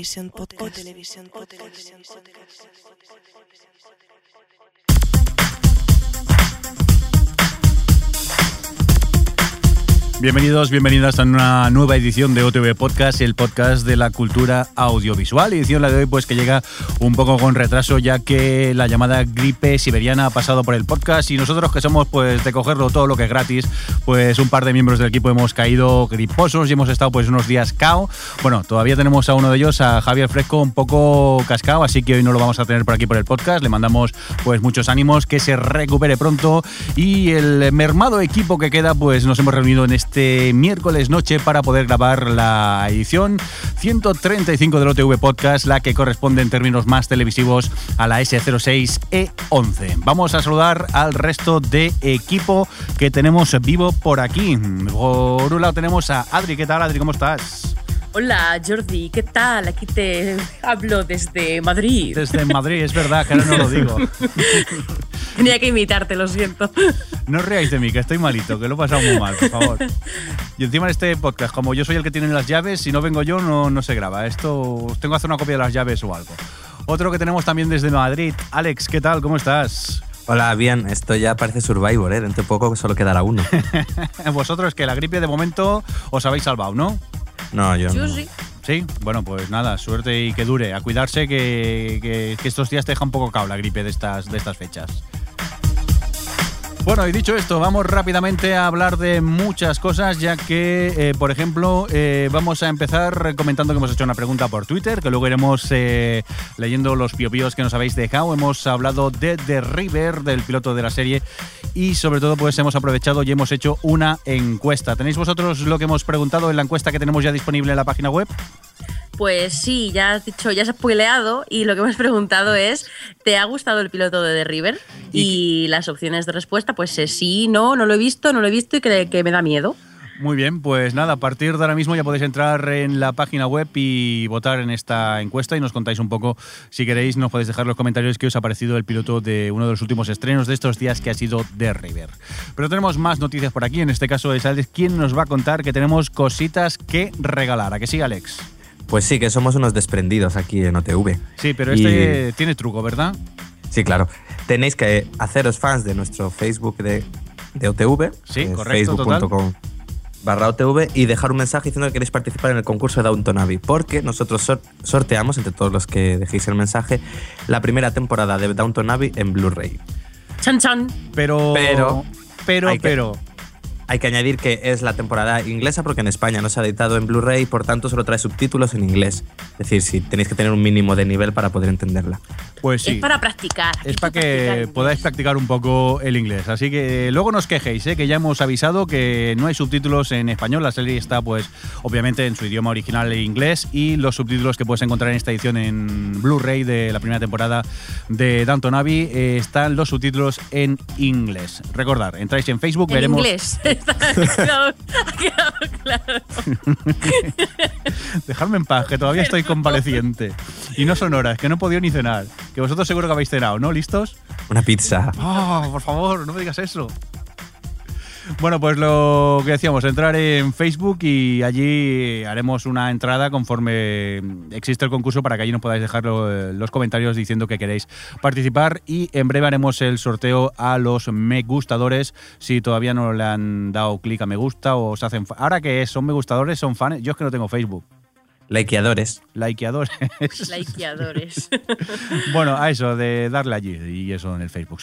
Televisión podcast. O televisión podcast. Bienvenidos, bienvenidas a una nueva edición de OTV Podcast, el podcast de la cultura audiovisual. Edición la de hoy, pues que llega un poco con retraso, ya que la llamada gripe siberiana ha pasado por el podcast y nosotros que somos pues de cogerlo todo lo que es gratis, pues un par de miembros del equipo hemos caído griposos y hemos estado pues unos días cao. Bueno, todavía tenemos a uno de ellos, a Javier Fresco, un poco cascado, así que hoy no lo vamos a tener por aquí por el podcast. Le mandamos pues muchos ánimos, que se recupere pronto y el mermado equipo que queda, pues nos hemos reunido en este miércoles noche para poder grabar la edición 135 del OTV Podcast, la que corresponde en términos más televisivos a la S06E11. Vamos a saludar al resto de equipo que tenemos vivo por aquí. Por un lado tenemos a Adri. ¿Qué tal, Adri? ¿Cómo estás? Hola Jordi, ¿qué tal? Aquí te hablo desde Madrid. Desde Madrid, es verdad, que ahora no lo digo. Tenía que imitarte, lo siento. No os reáis de mí, que estoy malito, que lo he pasado muy mal, por favor. Y encima en este podcast, como yo soy el que tiene las llaves, si no vengo yo no, no se graba. Esto tengo que hacer una copia de las llaves o algo. Otro que tenemos también desde Madrid, Alex, ¿qué tal? ¿Cómo estás? Hola, bien, esto ya parece Survivor, ¿eh? Dentro de poco solo quedará uno. Vosotros que la gripe de momento os habéis salvado, ¿no? No, yo, Yo no. sí. Sí, bueno, pues nada, suerte y que dure. A cuidarse que, que- que estos días te deja un poco cao la gripe de estas, de estas fechas. Bueno, y dicho esto, vamos rápidamente a hablar de muchas cosas, ya que, eh, por ejemplo, eh, vamos a empezar comentando que hemos hecho una pregunta por Twitter, que luego iremos eh, leyendo los piopíos que nos habéis dejado. Hemos hablado de The River, del piloto de la serie, y sobre todo, pues hemos aprovechado y hemos hecho una encuesta. ¿Tenéis vosotros lo que hemos preguntado en la encuesta que tenemos ya disponible en la página web? Pues sí, ya has dicho, ya has spoileado y lo que me has preguntado es, ¿te ha gustado el piloto de The River? Y, las opciones de respuesta, pues es sí, no, no lo he visto, no lo he visto y que, que me da miedo. Muy bien, pues nada, a partir de ahora mismo ya podéis entrar en la página web y votar en esta encuesta y nos contáis un poco, si queréis, nos podéis dejar los comentarios qué os ha parecido el piloto de uno de los últimos estrenos de estos días que ha sido The River. Pero tenemos más noticias por aquí, en este caso es Alex quien nos va a contar que tenemos cositas que regalar. ¿A que sí, Alex? Pues sí, que somos unos desprendidos aquí en OTV. Sí, pero Y- este tiene truco, ¿verdad? Sí, claro. Tenéis que haceros fans de nuestro Facebook de, de OTV. Sí, correcto, Facebook.com barra OTV y dejar un mensaje diciendo que queréis participar en el concurso de Downton Abbey, porque nosotros sor- sorteamos, entre todos los que dejéis el mensaje, la primera temporada de Downton Abbey en Blu-ray. Chan chan. Pero... Pero- Pero, que- pero... Hay que añadir que es la temporada inglesa porque en España no se ha editado en Blu-ray, por tanto solo trae subtítulos en inglés. Es decir, si tenéis que tener un mínimo de nivel para poder entenderla. Pues sí. Es para practicar. Es para practicar que inglés. podáis practicar un poco el inglés. Así que eh, luego nos quejéis, ¿eh? que ya hemos avisado que no hay subtítulos en español. La serie está, pues, obviamente en su idioma original en inglés. Y los subtítulos que puedes encontrar en esta edición en Blu-ray de la primera temporada de Downton Abbey eh, están los subtítulos en inglés. Recordad, entráis en Facebook, En veremos. inglés. Está- ha quedado- ha quedado claro. Dejadme en paz, que todavía estoy convaleciente. Y no son horas, que no he podido ni cenar. Que vosotros seguro que habéis cenado, ¿no? ¿Listos? Una pizza. ¡Ah, por favor, no me digas eso! Bueno, pues lo que decíamos, entrar en Facebook y allí haremos una entrada conforme existe el concurso para que allí nos podáis dejar lo- los comentarios diciendo que queréis participar. Y en breve haremos el sorteo a los me gustadores. Si todavía no le han dado clic a me gusta o se hacen... Ahora que son me gustadores, son fans, yo es que no tengo Facebook. Likeadores. Likeadores. Likeadores. Bueno, a eso, de darle allí y eso en el Facebook.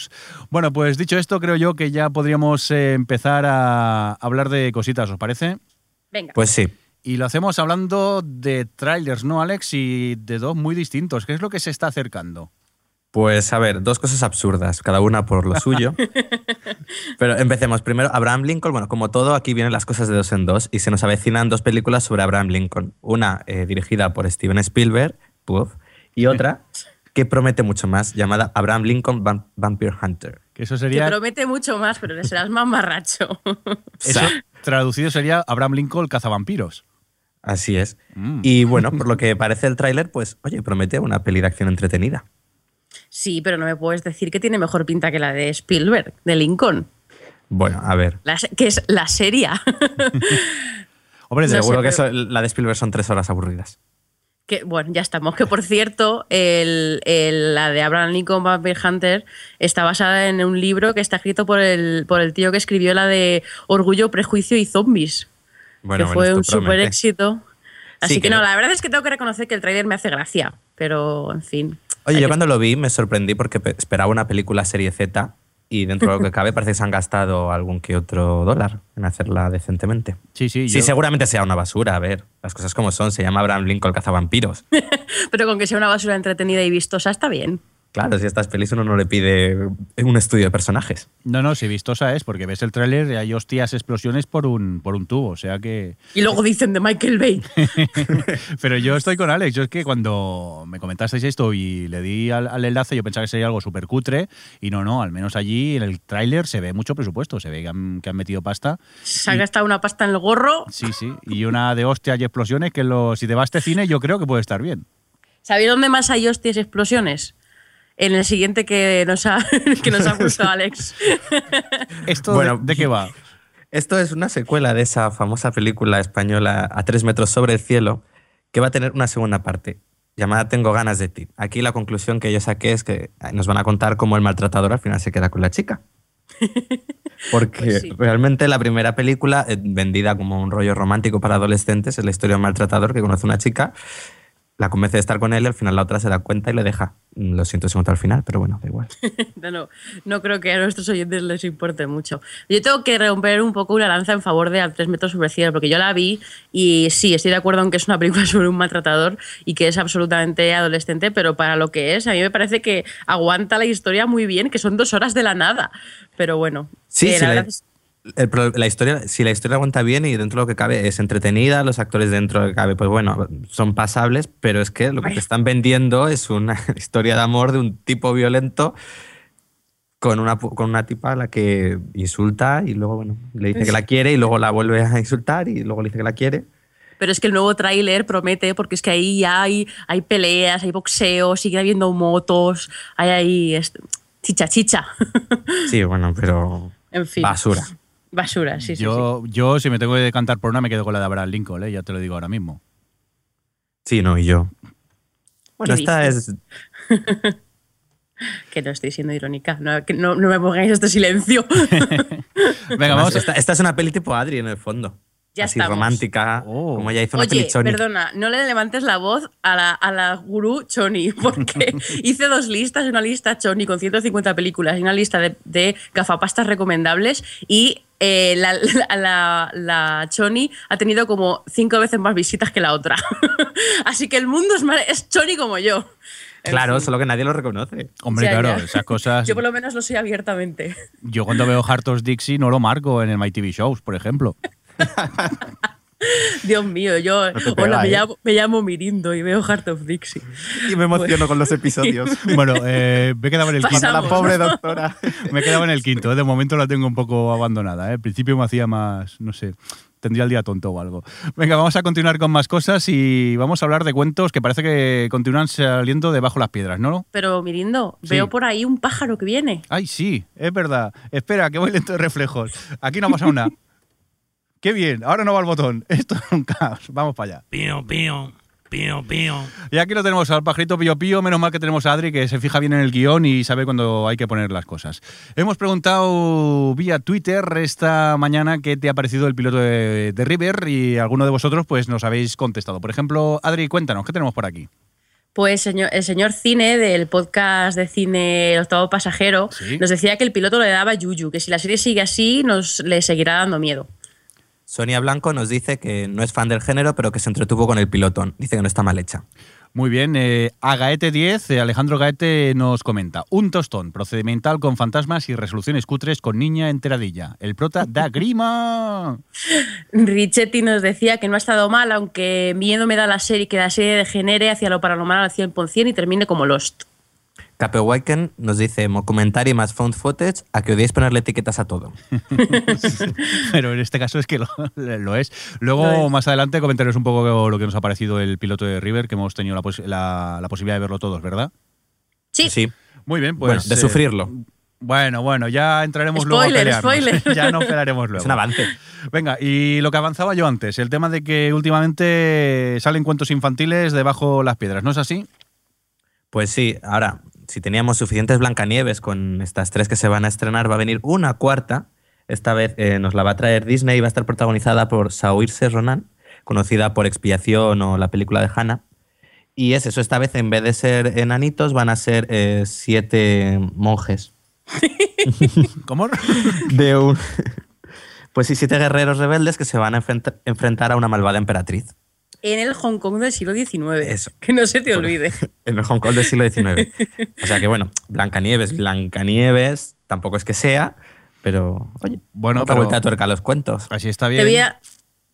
Bueno, pues dicho esto, creo yo que ya podríamos eh, empezar a hablar de cositas, ¿os parece? Venga. Pues sí. Y lo hacemos hablando de trailers, ¿no, Alex? Y de dos muy distintos. ¿Qué es lo que se está acercando? Pues a ver, dos cosas absurdas, cada una por lo suyo. Pero empecemos. Primero, Abraham Lincoln. Bueno, como todo, aquí vienen las cosas de dos en dos y se nos avecinan dos películas sobre Abraham Lincoln. Una eh, dirigida por Steven Spielberg puff, y otra que promete mucho más, llamada Abraham Lincoln Vam- Vampire Hunter. Que eso sería. promete mucho más, pero le serás más marracho. Eso, traducido sería Abraham Lincoln cazavampiros. Así es. Mm. Y bueno, por lo que parece el tráiler, pues, oye, promete una peli de acción entretenida. Sí, pero no me puedes decir que tiene mejor pinta que la de Spielberg, de Lincoln. Bueno, a ver. La que es la seria. Hombre, No sé, Seguro que pero- eso- la de Spielberg son tres horas aburridas. que, bueno, ya estamos. Que por cierto, el- el- la de Abraham Lincoln Vampire Hunter está basada en un libro que está escrito por el, por el tío que escribió la de Orgullo, Prejuicio y Zombies. Bueno, que fue un super éxito. Así Sí, que, que no, no- la verdad es que tengo que reconocer que el tráiler me hace gracia. Pero, en fin. Oye, yo cuando lo vi me sorprendí porque pe- esperaba una película serie Z y dentro de lo que cabe parece que se han gastado algún que otro dólar en hacerla decentemente. Sí, sí. Sí, yo- seguramente sea una basura, a ver, las cosas como son, se llama Abraham Lincoln cazavampiros. Pero con que sea una basura entretenida y vistosa está bien. Claro, si estas pelis uno no le pide un estudio de personajes. No, no, si vistosa es, porque ves el tráiler y hay hostias, explosiones por un, por un tubo. O sea que. Y luego dicen de Michael Bay. Pero yo estoy con Alex. Yo es que cuando me comentasteis esto y le di al, al enlace, yo pensaba que sería algo súper cutre. Y no, no, al menos allí en el tráiler se ve mucho presupuesto. Se ve que han, que han metido pasta. Se ha gastado una pasta en el gorro. Sí, sí. Y una de hostias y explosiones que lo, si te va a este cine, yo creo que puede estar bien. ¿Sabéis dónde más hay hostias y explosiones? En el siguiente que nos ha, que nos ha puesto Alex. ¿Esto Bueno, de, de qué va? Esto es una secuela de esa famosa película española A tres metros sobre el cielo, que va a tener una segunda parte, llamada Tengo ganas de ti. Aquí la conclusión que yo saqué es que nos van a contar cómo el maltratador al final se queda con la chica. Porque Pues sí. realmente la primera película, eh, vendida como un rollo romántico para adolescentes, es la historia de un maltratador que conoce a una chica, la convence de estar con él y al final la otra se da cuenta y le deja. Mm, Lo siento si al final, pero bueno, da igual. No, no, creo que a nuestros oyentes les importe mucho. Yo tengo que romper un poco una lanza en favor de A tres metros sobre el cielo, porque yo la vi y sí, estoy de acuerdo en que es una película sobre un maltratador y que es absolutamente adolescente, pero para lo que es, a mí me parece que aguanta la historia muy bien, que son dos horas de la nada. Pero bueno, Sí, eh, la la, verdad es- el la historia, si la historia aguanta bien y dentro de lo que cabe es entretenida, los actores dentro de lo que cabe, pues bueno, son pasables, pero es que lo que te están vendiendo es una historia de amor de un tipo violento con una, con una tipa a la que insulta y luego, bueno, le dice que la quiere y luego la vuelve a insultar y luego le dice que la quiere. Pero es que el nuevo tráiler promete, porque es que ahí ya hay, hay peleas, hay boxeo, sigue habiendo motos, hay ahí est- chicha chicha. Sí, bueno, pero en fin. basura. Basura, sí, sí, sí. yo, yo, si me tengo que decantar por una, me quedo con la de Abraham Lincoln, ¿eh? ya te lo digo ahora mismo. Sí, no, y yo. Bueno, ¿Qué esta dices? es Que no estoy siendo irónica. No, que no, no me pongáis este silencio. Venga, Además, vamos esta, esta es una peli tipo Adri en el fondo. Ya Así estamos. romántica, Oh. como ya hizo una Oye, peli perdona, no le levantes la voz a la, a la gurú Choni, porque hice dos listas, una lista Choni con 150 películas y una lista de, de gafapastas recomendables y eh, la, la, la- la Choni ha tenido como cinco veces más visitas que la otra. Así que el mundo es, mar- es Choni como yo. En Claro, fin. solo que nadie lo reconoce. Hombre, Ya, claro, ya. esas cosas... Yo por lo menos lo soy abiertamente. Yo cuando veo Hartos Dixie no lo marco en el My TV Shows, por ejemplo. Dios mío, yo hola, pega, me, ¿eh? llamo, me llamo Mirindo y veo Heart of Dixie. Y me emociono con los episodios. Bueno, eh, me he quedado en el quinto. La pobre doctora. Me he quedado en el quinto. ¿eh? De momento la tengo un poco abandonada. ¿eh? Al principio me hacía más, no sé, tendría el día tonto o algo. Venga, vamos a continuar con más cosas y vamos a hablar de cuentos que parece que continúan saliendo debajo las piedras, ¿no? Pero Mirindo, Sí. veo por ahí un pájaro que viene. Ay, sí, es verdad. Espera, que voy lento de reflejos. Aquí no ha pasado nada. Qué bien, ahora no va el botón. Esto es un caos. Vamos para allá. Pío, pío, pío, pío. Y aquí lo tenemos al pajarito Pío Pío. Menos mal que tenemos a Adri, que se fija bien en el guion y sabe cuándo hay que poner las cosas. Hemos preguntado vía Twitter esta mañana qué te ha parecido el piloto de, de River y alguno de vosotros pues nos habéis contestado. Por ejemplo, Adri, cuéntanos, ¿qué tenemos por aquí? Pues señor- el señor Cine del podcast de cine El octavo pasajero Sí. nos decía que el piloto le daba yuyu, que si la serie sigue así nos le seguirá dando miedo. Sonia Blanco nos dice que no es fan del género, pero que se entretuvo con el pilotón. Dice que no está mal hecha. Muy bien, eh, a Gaete 10, eh, Alejandro Gaete nos comenta, un tostón procedimental con fantasmas y resoluciones cutres con niña enteradilla. El prota da grima. Richetti nos decía que no ha estado mal, aunque miedo me da la serie que la serie degenere hacia lo paranormal al 100% y termine como Lost. Capewaken nos dice, documentary más found footage, a que odiéis ponerle etiquetas a todo. Pero en este caso es que lo, lo es. Luego, Lo es. más adelante, comentaros un poco lo que nos ha parecido el piloto de River, que hemos tenido la, pos- la- la posibilidad de verlo todos, ¿verdad? Sí, Sí, Muy bien, pues. bueno, de eh, sufrirlo. Bueno, bueno, ya entraremos luego a spoiler. ya no pelearemos luego. Es un avance. Venga, y lo que avanzaba yo antes, el tema de que últimamente salen cuentos infantiles debajo las piedras, ¿no es así? Pues sí, ahora, si teníamos suficientes Blancanieves con estas tres que se van a estrenar, va a venir una cuarta. Esta vez eh, nos la va a traer Disney y va a estar protagonizada por Saoirse Ronan, conocida por Expiación o la película de Hannah. Y es eso, esta vez en vez de ser enanitos van a ser eh, siete monjes. ¿Cómo? De un... Pues sí, siete guerreros rebeldes que se van a enfrenta- enfrentar a una malvada emperatriz. En el Hong Kong del siglo XIX. Eso. Que no se te olvide. En el Hong Kong del siglo XIX. O sea que bueno, Blancanieves, Blancanieves, tampoco es que sea, pero oye, Bueno, otra pero- vuelta de tuerca a los cuentos. Así está Te bien. a-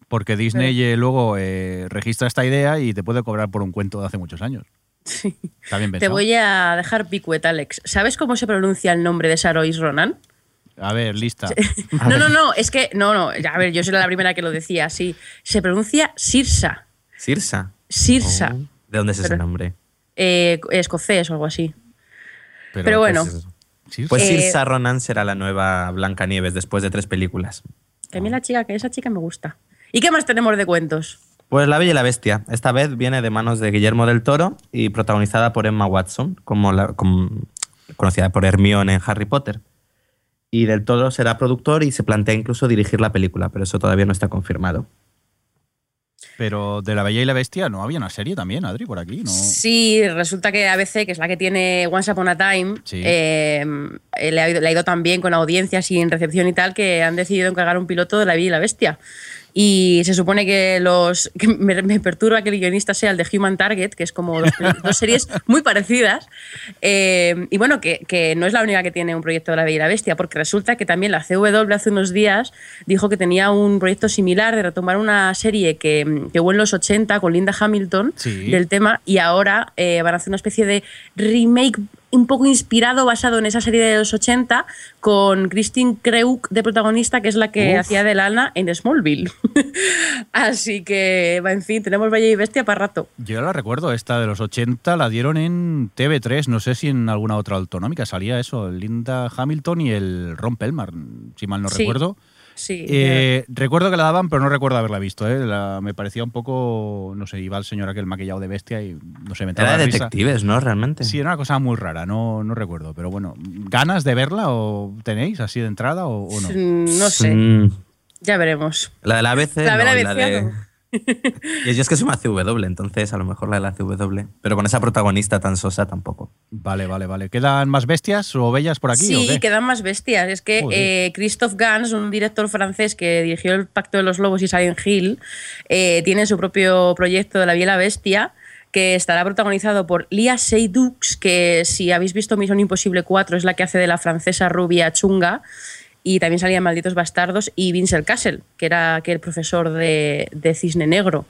Porque Disney eh, luego eh, registra esta idea y te puede cobrar por un cuento de hace muchos años. Está bien Te pensado. voy a dejar picuet, Alex. ¿Sabes cómo se pronuncia el nombre de Sarois Ronan? A ver, lista. No, no, no, es que, no, no, a ver, yo soy la primera que lo decía, sí. Se pronuncia Sirsa. Sirsa. Sirsa. Oh, ¿De dónde es ese Pero- nombre? Eh, escocés o algo así. Pero bueno. Pues, Pues Eh, Sirsa Ronan será la nueva Blancanieves después de tres películas. Que a mí la chica, que esa chica me gusta. ¿Y qué más tenemos de cuentos? Pues La Bella y la Bestia. Esta vez viene de manos de Guillermo del Toro y protagonizada por Emma Watson, como la, como- conocida por Hermione en Harry Potter. Y del Toro será productor y se plantea incluso dirigir la película, pero eso todavía no está confirmado. Pero de La Bella y la Bestia no había una serie también, Adri, por aquí, ¿no? Sí, resulta que ABC, que es la que tiene Once Upon a Time, Sí. eh, eh, le, ha ido, le ha ido tan bien con audiencias y en recepción y tal que han decidido encargar un piloto de La Bella y la Bestia. Y se supone que los. que me, me perturba que el guionista sea el de Human Target, que es como dos, series muy parecidas. Eh, y bueno, que, que no es la única que tiene un proyecto de La Bella y la Bestia, porque resulta que también la CW hace unos días dijo que tenía un proyecto similar de retomar una serie que, que hubo en los 80 con Linda Hamilton Sí. del tema y ahora eh, van a hacer una especie de remake un poco inspirado, basado en esa serie de los 80, con Christine Kreuk de protagonista, que es la que Uf. hacía de Lana en Smallville. Así que, en fin, tenemos Bella y Bestia para rato. Yo la recuerdo, esta de los 80 la dieron en TV3, no sé si en alguna otra autonómica salía eso, Linda Hamilton y el Ron Pelmar, si mal no Sí, recuerdo. Sí. Eh, recuerdo que la daban, pero no recuerdo haberla visto. ¿eh? La- me parecía un poco, no sé, iba el señor aquel maquillado de bestia y no sé, me Era de risa. detectives, ¿no? Realmente. Sí, era una cosa muy rara, no, no recuerdo. Pero bueno, ¿ganas de verla o tenéis así de entrada o, o no? Mm, no sé, Mm, ya veremos. la de la ABC. La de la de... Y yo es que soy una CW, entonces a lo mejor la de la CW. Pero con esa protagonista tan sosa tampoco. Vale, vale, vale. ¿Quedan más bestias o bellas por aquí? o Sí, qué? quedan más bestias. Es que eh, Christoph Gans, un director francés que dirigió El Pacto de los Lobos y Silent Hill, eh, tiene su propio proyecto de La Bella y la Bestia que estará protagonizado por Lia Seydoux, que si habéis visto Misión Imposible 4 es la que hace de la francesa rubia chunga, y también salía en Malditos Bastardos, y Vincent Castle, que era aquel profesor de, de Cisne Negro.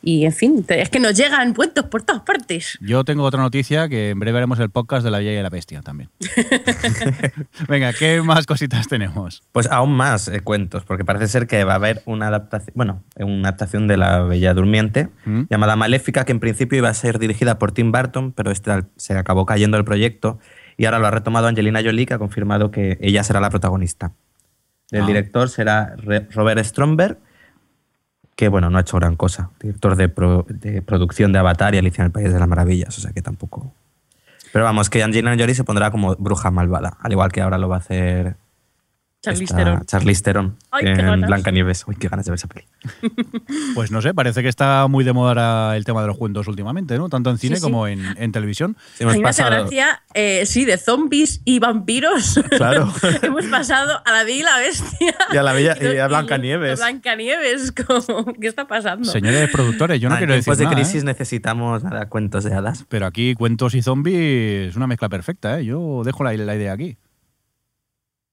Y en fin, es que nos llegan cuentos por todas partes. Yo tengo otra noticia que en breve haremos el podcast de la Bella y la Bestia también. Venga, ¿qué más cositas tenemos? Pues aún más eh, cuentos, porque parece ser que va a haber una adaptación, bueno, una adaptación de La Bella Durmiente ¿Mm? llamada Maléfica, que en principio iba a ser dirigida por Tim Burton, pero este se acabó cayendo el proyecto y ahora lo ha retomado Angelina Jolie, que ha confirmado que ella será la protagonista. El Ah. director será Robert Stromberg, que bueno, no ha hecho gran cosa. Director de, pro- de producción de Avatar y Alicia en el País de las Maravillas, o sea que tampoco. Pero vamos, que Angelina Jolie se pondrá como bruja malvada, al igual que ahora lo va a hacer Charlize Theron. Charlize Theron Ay, qué en. Blancanieves. Uy, qué ganas de ver esa peli. Pues no sé, parece que está muy de moda el tema de los cuentos últimamente, ¿no? Tanto en cine sí. como en, en televisión. Sí, A hemos me hace pasado. gracia, eh, sí, de zombies y vampiros. Claro. Hemos pasado a la Bella y la Bestia. Y a la Bella- y a y- Blancanieves. a Blancanieves, como, ¿qué está pasando? Señores productores, yo no Ah, quiero decir tiempos de nada, crisis ¿eh? necesitamos nada, cuentos de hadas. pero aquí cuentos y zombies es una mezcla perfecta, ¿eh? Yo dejo la, la idea aquí.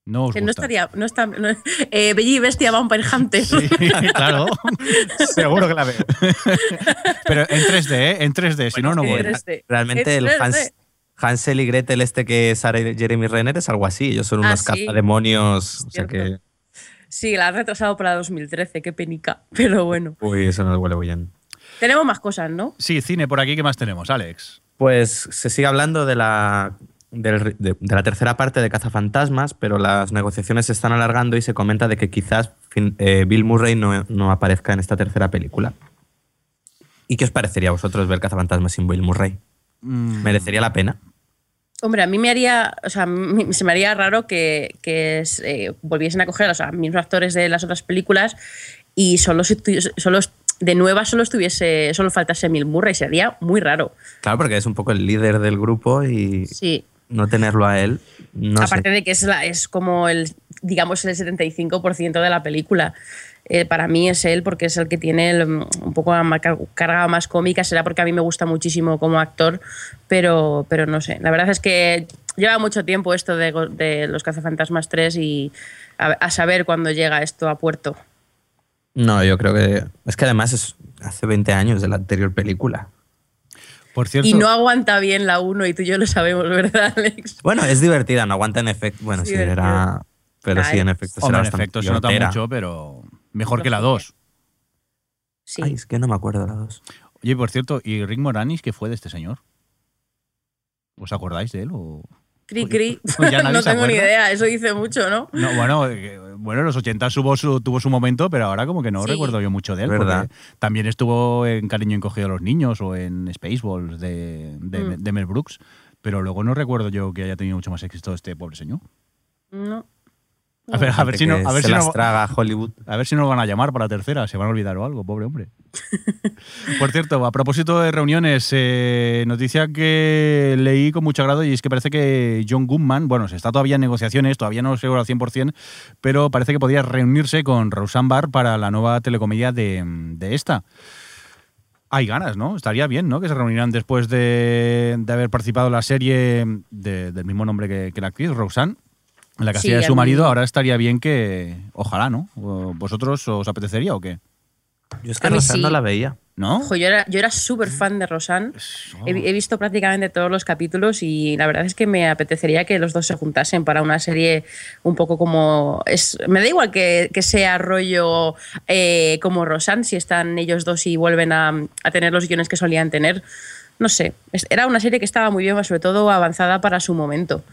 No os Que no gusta. estaría. No está, no- eh, Bella y Bestia Vampire Hunter. Sí, claro. Seguro que la veo. Pero en 3D, ¿eh? En 3D, si no, no voy. eres- 3D. Realmente el Es 3D. Hans, Hansel y Gretel este que es Sara y Jeremy Renner es algo así. Ellos son Ah, unos sí. cazademonios. O sea Cierto. que... Sí, la han retrasado para 2013, qué penica. Pero bueno. Uy, eso no huele muy bien. Tenemos más cosas, ¿no? Sí, cine por aquí, ¿qué más tenemos, Alex? Pues se sigue hablando de la, del de, de la tercera parte de Cazafantasmas, pero las negociaciones se están alargando y se comenta de que quizás fin- eh, Bill Murray no, no aparezca en esta tercera película. ¿Y qué os parecería a vosotros ver Cazafantasmas sin Bill Murray? Mm, ¿Merecería la pena? Hombre, a mí me haría, o sea, se me haría raro que, que eh, volviesen a coger a los mismos actores de las otras películas y solo, solo de nueva solo estuviese, solo faltase Bill Murray, sería muy raro. Claro, porque es un poco el líder del grupo y Sí. No tenerlo a él, no Aparte sé. de que es, la, es como el, digamos, el 75% de la película. Eh, para mí es él porque es el que tiene el, un poco la carga más cómica, será porque a mí me gusta muchísimo como actor, pero, pero no sé. La verdad es que lleva mucho tiempo esto de los cazafantasmas 3 y a, a saber cuándo llega esto a puerto. No, yo creo que... Es que además es hace 20 años de la anterior película. Por cierto, Y no aguanta bien la 1 y tú y yo lo sabemos, ¿verdad, Alex? Bueno, es divertida, no aguanta en efecto. Bueno, Sí, sí, era... Pero sí, en efecto será hombre, en efecto, se nota mucho, pero mejor que la 2. Sí. Ay, es que no me acuerdo de la dos. Oye, por cierto, ¿y Rick Moranis qué fue de este señor? ¿Os acordáis de él? O... Cri, cri. Ya nadie no tengo ni idea, eso dice mucho, ¿no? No, bueno, eh, bueno, en los 80 tuvo su, tuvo su momento, pero ahora como que no Sí. recuerdo yo mucho de él. ¿Verdad? porque También estuvo en Cariño encogido a los niños o en Spaceballs de, de, Mm. de Mel Brooks, pero luego no recuerdo yo que haya tenido mucho más éxito este pobre señor. No. A ver, a ver si no, a ver se si las no, traga Hollywood. a ver si nos van a llamar para la tercera, se van a olvidar o algo, pobre hombre. Por cierto, a propósito de reuniones, eh, noticia que leí con mucho agrado y es que parece que John Goodman, bueno, se está todavía en negociaciones, todavía no seguro al 100%, pero parece que podría reunirse con Roseanne Barr para la nueva telecomedia de, de esta. Hay ganas, ¿no? Estaría bien, ¿no? Que se reunirán después de, de haber participado en la serie de- del mismo nombre que, que la actriz, Roseanne, en la que Sí, hacía de su mí- marido. Ahora estaría bien que, ojalá, ¿no? ¿O ¿Vosotros os apetecería o qué? Yo es que A sí. no la veía. ¿No? Ojo, yo era, yo era súper fan de Rosanne. He, he visto prácticamente todos los capítulos y la verdad es que me apetecería que los dos se juntasen para una serie un poco como... Es, me da igual que, que sea rollo eh, como Rosanne, si están ellos dos y vuelven a, a tener los guiones que solían tener. No sé, era una serie que estaba muy bien, sobre todo avanzada para su momento.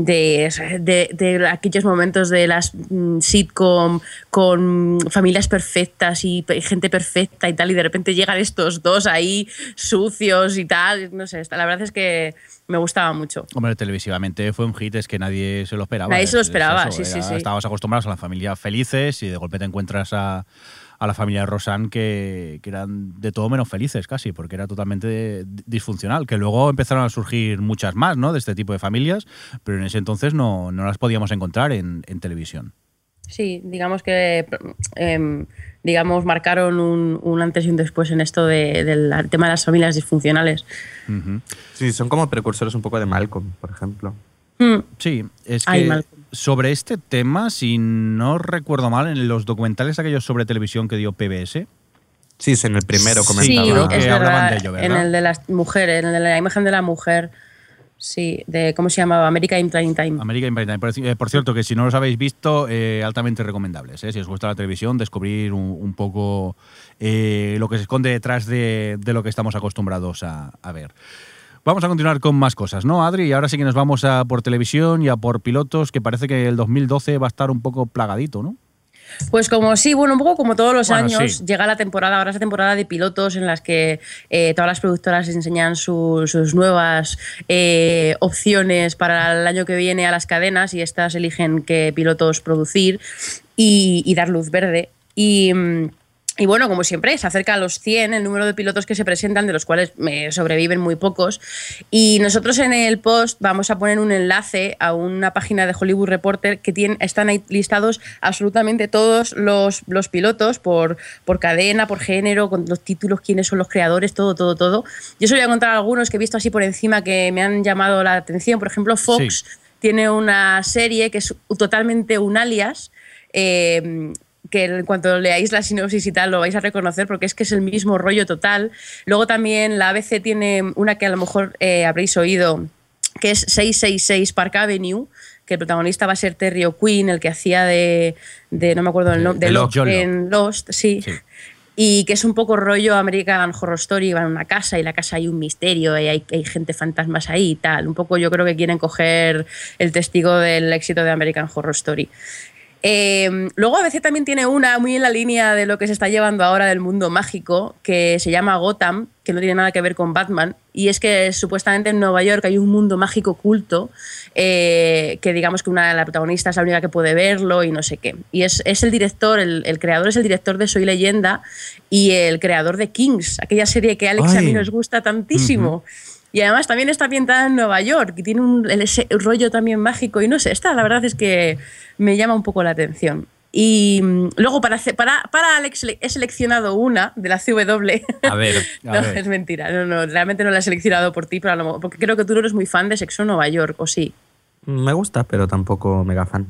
De, de- de aquellos momentos de las mm, sitcom con familias perfectas y gente perfecta y tal, y de repente llegan estos dos ahí sucios y tal. No sé, la verdad es que me gustaba mucho. Hombre, televisivamente fue un hit, es que nadie se lo esperaba. Nadie se lo Es- es esperaba, eso, sí, sí, sí. Estábamos acostumbrados a las familias felices y de golpe te encuentras a, a la familia de Rosanne que, que eran de todo menos felices casi, porque era totalmente disfuncional. Que luego empezaron a surgir muchas más, ¿no? De este tipo de familias, pero en ese entonces no, no las podíamos encontrar en, en televisión. Sí, digamos que em, digamos marcaron un, un antes y un después en esto de- del tema de las familias disfuncionales. Sí, son como precursores un poco de Malcolm, por ejemplo. Mm, Sí, es Ay, que Malcolm. Sobre este tema, si no recuerdo mal, en los documentales aquellos sobre televisión que dio PBS, Sí, en el primero Sí, comentaba. Sí, creo que es hablaban verdad. de ello, ¿verdad? En el de las mujeres, en el de la imagen de la mujer. Sí, de cómo se llamaba, America in Prime Time. American Prime Time. Por, eh, por cierto, que si no los habéis visto, eh, altamente recomendables. ¿eh? Si os gusta la televisión, descubrir un, un poco eh, lo que se esconde detrás de, de lo que estamos acostumbrados a, a ver. Vamos a continuar con más cosas, ¿no, Adri? Y ahora sí que nos vamos a por televisión y a por pilotos, que parece que el 2012 va a estar un poco plagadito, ¿no? Pues como sí, bueno, un poco como todos los Bueno, años, sí. llega la temporada, ahora esa temporada de pilotos en las que eh, todas las productoras enseñan su- sus nuevas eh, opciones para el año que viene a las cadenas y estas eligen qué pilotos producir y, y dar luz verde. Y. y bueno, como siempre, se acerca a los 100 el número de pilotos que se presentan, de los cuales me sobreviven muy pocos. Y nosotros en el post vamos a poner un enlace a una página de Hollywood Reporter que tiene, están ahí listados absolutamente todos los, los pilotos por, por cadena, por género, con los títulos, quiénes son los creadores, todo, todo, todo. Yo os voy a contar algunos que he visto así por encima que me han llamado la atención. Por ejemplo, Fox Sí. tiene una serie que es totalmente un alias. eh, que en cuanto leáis la sinopsis y tal lo vais a reconocer porque es que es el mismo rollo total. Luego también la ABC tiene una que a lo mejor eh, habréis oído, que es 666 Park Avenue, que el protagonista va a ser Terry O'Quinn, el que hacía de, de no me acuerdo el nombre, de de Lost. En Lost, sí. Sí. Y que es un poco rollo American Horror Story, van a una casa y la casa hay un misterio y hay, hay gente fantasmas ahí y tal. Un poco yo creo que quieren coger el testigo del éxito de American Horror Story. Eh, luego a veces también tiene una muy en la línea de lo que se está llevando ahora del mundo mágico, que se llama Gotham, que no tiene nada que ver con Batman, y es que supuestamente en Nueva York hay un mundo mágico oculto, eh, que digamos que una la protagonista es la única que puede verlo y no sé qué. Y es, es el director, el, el creador es el director de Soy Leyenda y el creador de Kings, aquella serie que a Alex a mí nos gusta tantísimo. Y además también está ambientada en Nueva York y tiene un ese rollo también mágico. Y no sé, esta la verdad es que me llama un poco la atención. Y mm, luego para, para, para Alex le- he seleccionado una de la CW. A ver, A no, ver. es mentira. No, no, realmente no la he seleccionado por ti, pero a lo mejor- porque creo que tú no eres muy fan de Sexo en Nueva York, ¿o sí? me gusta, pero tampoco mega fan.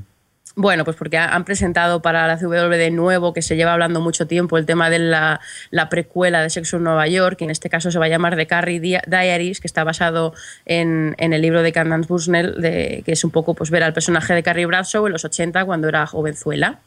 Bueno, pues porque ha- han presentado para la CW de nuevo, que se lleva hablando mucho tiempo, el tema de la, la precuela de Sexo en Nueva York, que en este caso se va a llamar The Carrie Di- Diaries, que está basado en, el libro de Candace Bushnell, que es un poco pues, ver al personaje de Carrie Bradshaw en los 80, cuando era jovenzuela.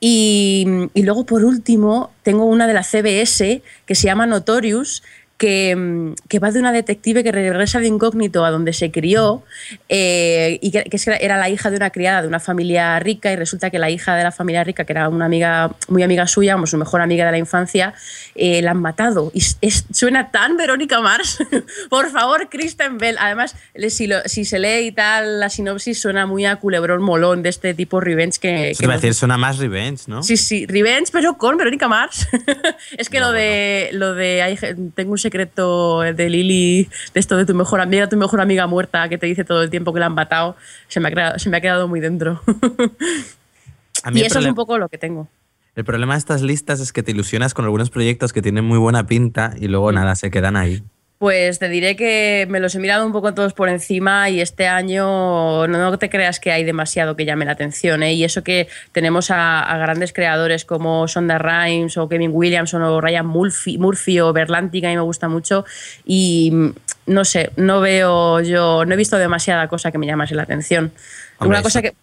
Y, y luego, por último, tengo una de la CBS que se llama Notorious, que, mm, que va de una detective que regresa de incógnito a donde se crió eh, y que, era la hija de una criada de una familia rica y resulta que la hija de la familia rica, que era una amiga muy amiga suya, como su mejor amiga de la infancia, eh, la han matado. Y es- suena tan Verónica Mars. Por favor, Kristen Bell. Además, si, lo- si se lee y tal la sinopsis, suena muy a culebrón molón de este tipo revenge que... Eso que nos decir, suena más Revenge, ¿no? Sí, sí, Revenge, pero con Verónica Mars. es que lo de lo de tengo un secreto de Lily, de esto de tu mejor amiga, tu mejor amiga muerta, que te dice todo el tiempo que la han matado, se me ha quedado, se me ha quedado muy dentro. A mí y eso es un poco lo que tengo. El problema de estas listas es que te ilusionas con algunos proyectos que tienen muy buena pinta y Mm. luego nada, se quedan ahí. Pues te diré que me los he mirado un poco todos por encima y este año no te creas que hay demasiado que llame la atención. ¿eh? Y eso que tenemos a, a grandes creadores como Sonda Rhimes o Kevin Williamson o Ryan Murphy, Murphy o Berlanti, que a mí me gusta mucho. Y mm, no sé, no veo yo, no he visto demasiada cosa que me llamase la atención. Hombre, Una cosa que,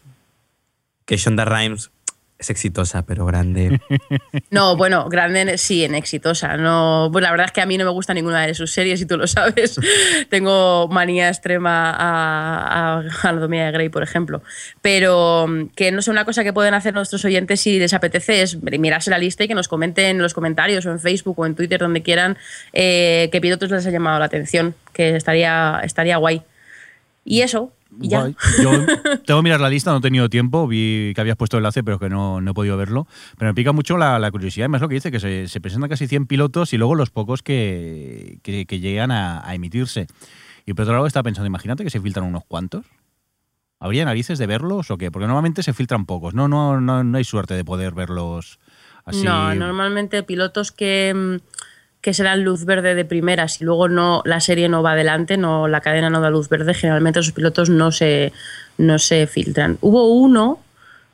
Que Shonda Rhimes es exitosa, pero grande. No, bueno, grande sí, en exitosa. No, pues la verdad es que a mí no me gusta ninguna de sus series y tú lo sabes. Tengo manía extrema a, a Anatomía de Grey, por ejemplo. Pero mm, que no sé, una cosa que pueden hacer nuestros oyentes si les apetece es mirarse la lista y que nos comenten en los comentarios o en Facebook o en Twitter, donde quieran, eh, qué pilotos les ha llamado la atención, que estaría, estaría guay. Y eso, y ya. Guay. Yo tengo que mirar la lista, no he tenido tiempo, vi que habías puesto el enlace, pero que no, no he podido verlo. Pero me pica mucho la, la curiosidad, más lo que dice, que se, se presentan casi 100 pilotos y luego los pocos que, que, que llegan a, a emitirse. Y por otro lado estaba pensando, imagínate que se filtran unos cuantos. ¿Habría narices de verlos o qué? Porque normalmente se filtran pocos, no, no, no, no hay suerte de poder verlos así. No, normalmente pilotos que, mm, que se dan luz verde de primeras y luego no la serie no va adelante, no la cadena no da luz verde, generalmente esos pilotos no se, no se filtran. Hubo uno,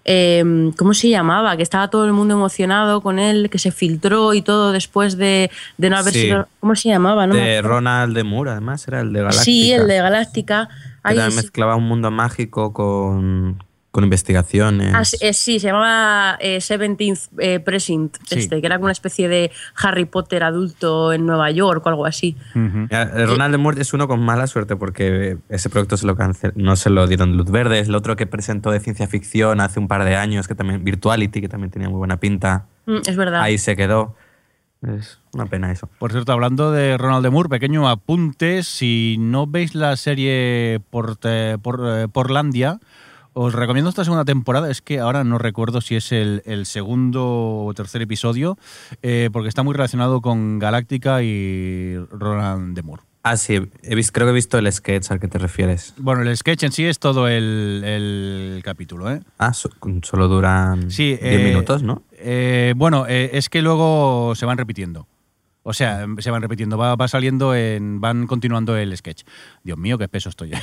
eh, ¿cómo se llamaba? Que estaba todo el mundo emocionado con él, que se filtró y todo después de, de no haber Sí. sido... ¿Cómo se llamaba? No de. Ronald de Moore, además, era el de Galáctica. Sí, el de Galáctica. Sí. mezclaba un mundo mágico con, con investigaciones. Ah, sí, eh, sí, se llamaba eh, 17th eh, Precinct, Sí. este, que era como una especie de Harry Potter adulto en Nueva York o algo así. Ya, el Ronald Moore es uno con mala suerte porque ese proyecto se lo cance- no se lo dieron luz verde. Es el otro que presentó de ciencia ficción hace un par de años, que también Virtuality, que también tenía muy buena pinta. Mm, es verdad. Ahí se quedó. Es una pena eso. Por cierto, hablando de Ronald de Moore, pequeño apunte, si no veis la serie por, por, eh, Portlandia, os recomiendo esta segunda temporada, es que ahora no recuerdo si es el, el segundo o tercer episodio, eh, porque está muy relacionado con Galáctica y Ronald de Moore. Ah, sí, he visto, creo que he visto el sketch al que te refieres. Bueno, el sketch en sí es todo el, el capítulo, ¿eh? Ah, so- solo duran Sí, 10 eh, minutos, ¿no? eh, bueno, es que luego se van repitiendo. O sea, se van repitiendo, va, va saliendo, en, van continuando el sketch. Dios mío, qué peso estoy.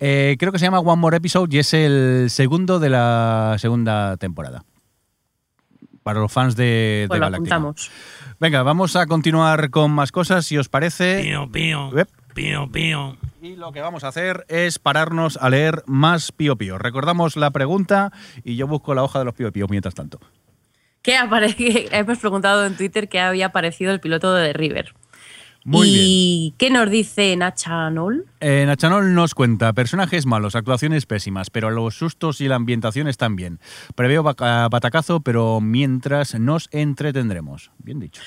Eh, creo que se llama One More Episode y es el segundo de la segunda temporada. Para los fans de, pues de Galáctica. Venga, vamos a continuar con más cosas, si os parece. Pío, pío, pío, pío. Y lo que vamos a hacer es pararnos a leer más Pío Pío. Recordamos la pregunta y yo busco la hoja de los Pío Pío mientras tanto. ¿Qué apare- Hemos preguntado en Twitter qué había parecido el piloto de The River. Muy ¿Y qué nos dice Nacha Nol? Eh, Nachanol nos cuenta, personajes malos, actuaciones pésimas, pero los sustos y la ambientación están bien. Preveo batacazo, pero mientras nos entretendremos. Bien dicho.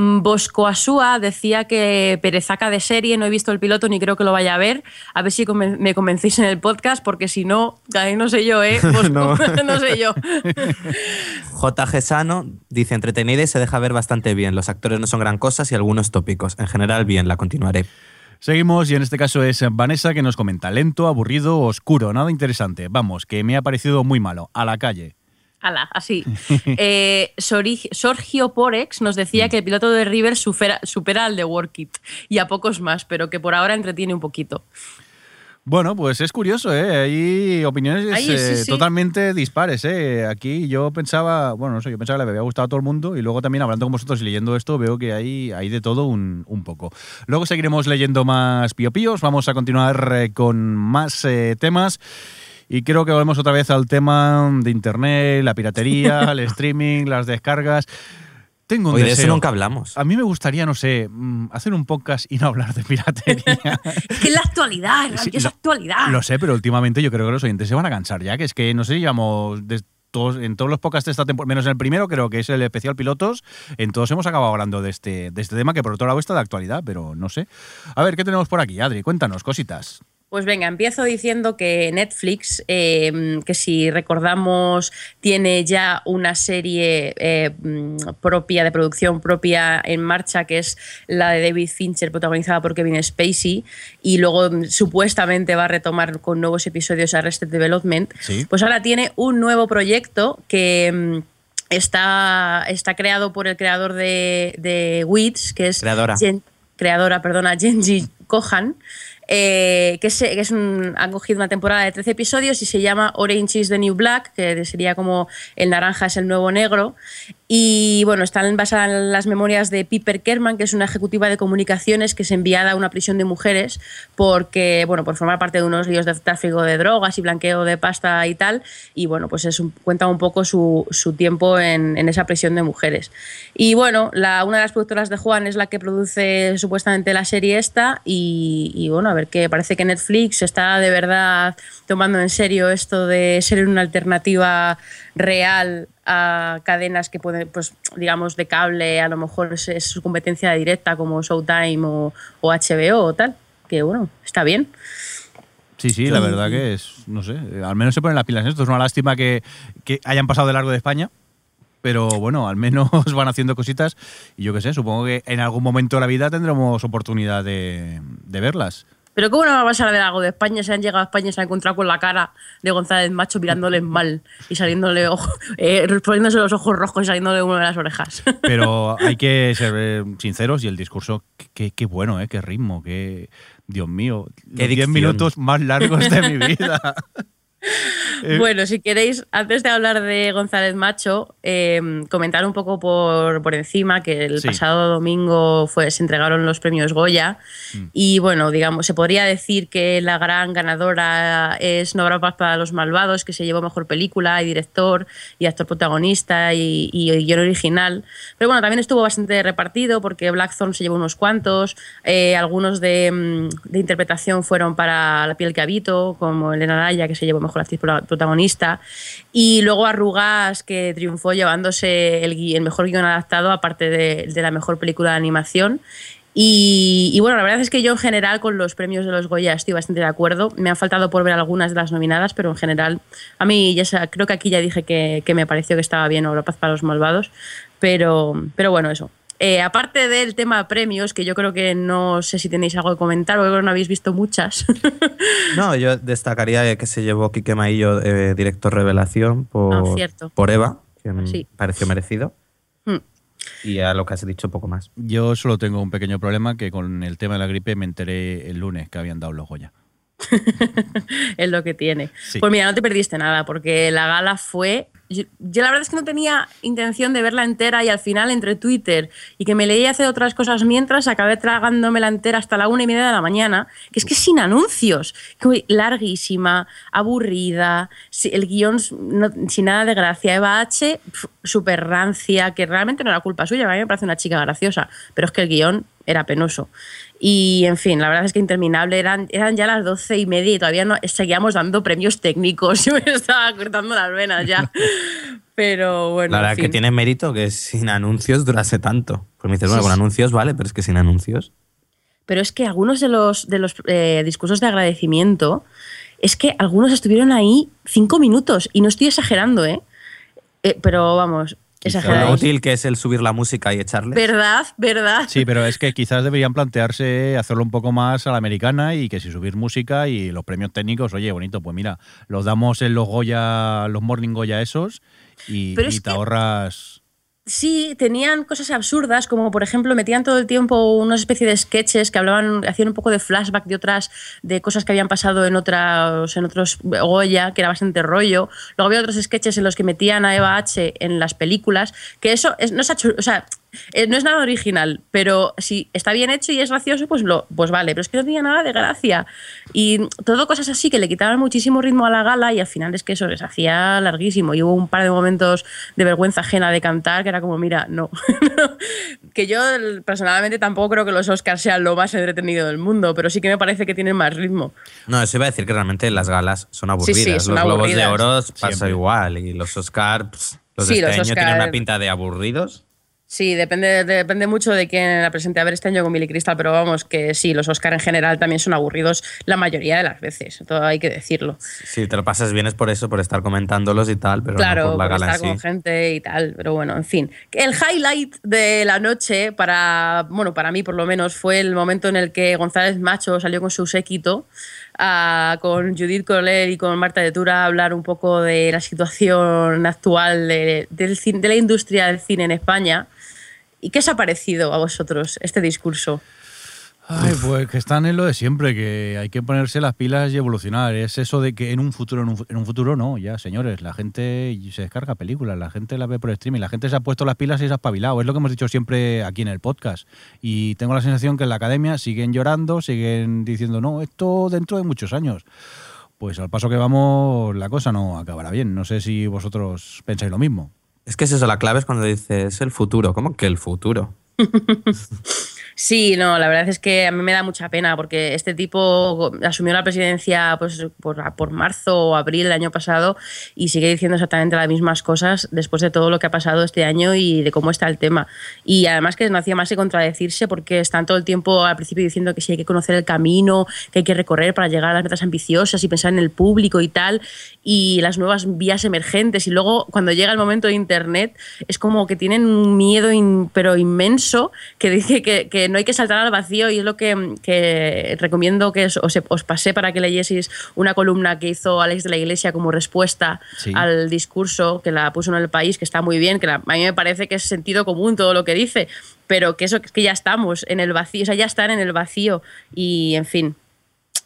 Mm, Bosco Asúa decía que perezaca de serie, no he visto el piloto ni creo que lo vaya a ver. A ver si conven- me convencéis en el podcast, porque si no, ahí no sé yo, ¿eh? Bosco, No. no. sé yo. JG Sano dice entretenida y se deja ver bastante bien. Los actores no son gran cosas y algunos tópicos. En general, bien, la continuaré. Seguimos y en este caso es Vanessa que nos comenta, lento, aburrido, oscuro, nada interesante. Vamos, que me ha parecido muy malo. A la calle. Ala, así. Eh, Sorgio Porex nos decía que el piloto de River supera, supera al de Work It y a pocos más, pero que por ahora entretiene un poquito. Bueno, pues es curioso, ¿eh? Hay opiniones sí, eh, sí. totalmente dispares, ¿eh? Aquí yo pensaba, bueno, no sé, yo pensaba que le había gustado a todo el mundo y luego también hablando con vosotros y leyendo esto veo que hay, hay de todo un, un poco. Luego seguiremos leyendo más piopíos, vamos a continuar con más eh, temas. Y creo que volvemos otra vez al tema de internet, la piratería, el streaming, las descargas. Tengo un Hoy de eso deseo. nunca hablamos. A mí me gustaría, no sé, mm, hacer un podcast y no hablar de piratería. Es que es la actualidad, es la Sí, lo- actualidad. Lo sé, pero últimamente yo creo que los oyentes se van a cansar ya, que es que no sé, todos, en todos los podcasts de esta temporada, menos en el primero, creo que es el especial pilotos, en todos hemos acabado hablando de este, de este tema que por otro lado está de actualidad, pero no sé. A ver, ¿qué tenemos por aquí, Adri? Cuéntanos, cositas. Pues venga, empiezo diciendo que Netflix, eh, que si recordamos, tiene ya una serie eh, mm, propia, de producción propia en marcha, que es la de David Fincher, protagonizada por Kevin Spacey, y luego mm, supuestamente va a retomar con nuevos episodios Arrested Development. Sí. Pues ahora tiene un nuevo proyecto que. Está, está creado por el creador de, de Wits, que es Creadora. Creadora, perdona, Genji Kohan, eh, que, es, un- han cogido una temporada de 13 episodios y se llama Orange is the New Black, que sería como el naranja es el nuevo negro. Y bueno, están basadas en las memorias de Piper Kerman, que es una ejecutiva de comunicaciones que es enviada a una prisión de mujeres porque, bueno, por formar parte de unos líos de tráfico de drogas y blanqueo de pasta y tal. Y bueno, pues es un- cuenta un poco su, su tiempo en, en esa prisión de mujeres. Y bueno, la, una de las productoras de Juan es la que produce supuestamente la serie esta. Y, y bueno, a ver qué parece que Netflix está de verdad tomando en serio esto de ser una alternativa real a cadenas que pueden, pues digamos, de cable, a lo mejor es, es su competencia directa como Showtime o, o HBO o tal. Que bueno, está bien. Sí, sí, la verdad que es, no sé, al menos se ponen las pilas en esto. Es una lástima que, que hayan pasado de largo de España, pero bueno, al menos van haciendo cositas y yo qué sé, supongo que en algún momento de la vida tendremos oportunidad de, de verlas. Pero ¿cómo no vas a ver algo de España? Se han llegado a España y se han encontrado con la cara de González Macho mirándoles mal y saliéndole ojo, eh, poniéndose los ojos rojos y saliéndole uno de las orejas. Pero hay que ser eh, sinceros y el discurso, qué, qué bueno, ¿eh? qué ritmo, qué... Dios mío, Qué los 10 dicción. minutos más largos de mi vida. Eh, Bueno, si queréis, antes de hablar de González Macho, eh, comentar un poco por, por encima que el Sí. pasado domingo fue, se entregaron los premios Goya Mm. y bueno, digamos, se podría decir que la gran ganadora es No habrá paz para los malvados, que se llevó mejor película y director y actor protagonista y, y guion original. Pero bueno, también estuvo bastante repartido porque Blackthorn se llevó unos cuantos, eh, algunos de, mm, de interpretación fueron para La piel que habito, como Elena Araya, que se llevó mejor actriz pro- protagonista, y luego Arrugas, que triunfó llevándose el, mejor guion adaptado, aparte de, de la mejor película de animación. Y, bueno, la verdad es que yo en general con los premios de los Goya estoy bastante de acuerdo. Me han faltado por ver algunas de las nominadas, pero en general, a mí ya creo que aquí ya dije que, que me pareció que estaba bien Europa para los malvados, pero, pero bueno, eso. Eh, aparte del tema premios, que yo creo que no sé si tenéis algo que comentar, porque creo que no habéis visto muchas. No, yo destacaría que se llevó Quique Maillo, eh, director revelación, por, Ah, cierto. por Eva, que me Sí. pareció merecido. Hmm. Y a lo que has dicho, poco más. Yo solo tengo un pequeño problema que con el tema de la gripe me enteré el lunes que habían dado los Goya. es lo que tiene. Sí. Pues mira, no te perdiste nada, porque la gala fue. Yo, yo la verdad es que no tenía intención de verla entera y al final, entre Twitter y que me leí hacer otras cosas mientras, acabé tragándomela entera hasta la una y media de la mañana, que es que sin anuncios, que larguísima, aburrida, el guion no- sin nada de gracia. Eva H, súper rancia, que realmente no era culpa suya, a mí me parece una chica graciosa, pero es que el guion era penoso. Y en fin, la verdad es que interminable. Eran, eran ya las doce y media y todavía no, seguíamos dando premios técnicos. Yo me estaba cortando las venas ya. Pero bueno. La en verdad que fin. tiene mérito que sin anuncios durase tanto. Pues me dices, Sí, bueno, con sí. anuncios vale, pero es que sin anuncios. Pero es que algunos de los, de los eh, discursos de agradecimiento, es que algunos estuvieron ahí cinco minutos. Y no estoy exagerando, ¿eh? Eh, pero vamos, Con lo exagerado. útil que es el subir la música y echarle. ¿Verdad? ¿Verdad? Sí, pero es que quizás deberían plantearse hacerlo un poco más a la americana y que si subir música y los premios técnicos, oye, bonito, pues mira, los damos en los Goya, los Morning Goya esos y, Pero y es te que- ahorras... Sí, tenían cosas absurdas, como por ejemplo metían todo el tiempo una especie de sketches que hablaban, hacían un poco de flashback de otras, de cosas que habían pasado en otras, en otros Goya, que era bastante rollo. Luego había otros sketches en los que metían a Eva H en las películas, que eso es, no, es o sea, eh, no es nada original, pero si está bien hecho y es gracioso, pues, lo, pues vale, pero es que no tenía nada de gracia. Y todo cosas así que le quitaban muchísimo ritmo a la gala y al final es que eso les hacía larguísimo. Y hubo un par de momentos de vergüenza ajena de cantar que era como, mira, no. que yo personalmente tampoco creo que los Oscars sean lo más entretenido del mundo, pero sí que me parece que tienen más ritmo. No, eso iba a decir que realmente las galas son aburridas. Sí, sí, son los globos de oro pasa Siempre. igual. Y los Oscars, los Sí, de los este año tienen Oscar- una pinta de aburridos. Sí, depende, depende mucho de quién la presente. A ver, este año con Billy Crystal, pero vamos, que sí, los Oscar en general también son aburridos la mayoría de las veces. Todo hay que decirlo. Si te lo pasas bien es por eso, por estar comentándolos y tal, pero claro, no por la por gala en estar sí. con gente y tal, pero bueno, en fin. El highlight de la noche, para, bueno, para mí por lo menos, fue el momento en el que González Macho salió con su séquito, ah, con Judith Coller y con Marta de Tura a hablar un poco de la situación actual de, de la industria del cine en España. ¿Y qué os ha parecido a vosotros este discurso? Ay, pues que están en lo de siempre, que hay que ponerse las pilas y evolucionar. Es eso de que en un futuro, en un, en un futuro no, ya, señores, la gente se descarga películas, la gente la ve por streaming, la gente se ha puesto las pilas y se ha espabilado. Es lo que hemos dicho siempre aquí en el podcast. Y tengo la sensación que en la academia siguen llorando, siguen diciendo, no, esto dentro de muchos años. Pues al paso que vamos, la cosa no acabará bien. No sé si vosotros pensáis lo mismo. Es que es eso, la clave es cuando dices el futuro. ¿Cómo que el futuro? Sí, no, la verdad es que a mí me da mucha pena porque este tipo asumió la presidencia pues, por, por marzo o abril del año pasado y sigue diciendo exactamente las mismas cosas después de todo lo que ha pasado este año y de cómo está el tema. Y además que no hacía más que contradecirse porque están todo el tiempo al principio diciendo que sí hay que conocer el camino, que hay que recorrer para llegar a las metas ambiciosas y pensar en el público y tal, y las nuevas vías emergentes. Y luego cuando llega el momento de Internet es como que tienen un miedo in- pero inmenso que dice que, que no hay que saltar al vacío y es lo que, que recomiendo que os, os, pasé para que leyeseis una columna que hizo Alex de la Iglesia como respuesta Sí. al discurso que la puso en el país, que está muy bien, que la- a mí me parece que es sentido común todo lo que dice, pero que eso que ya estamos en el vacío, o sea, ya están en el vacío y en fin.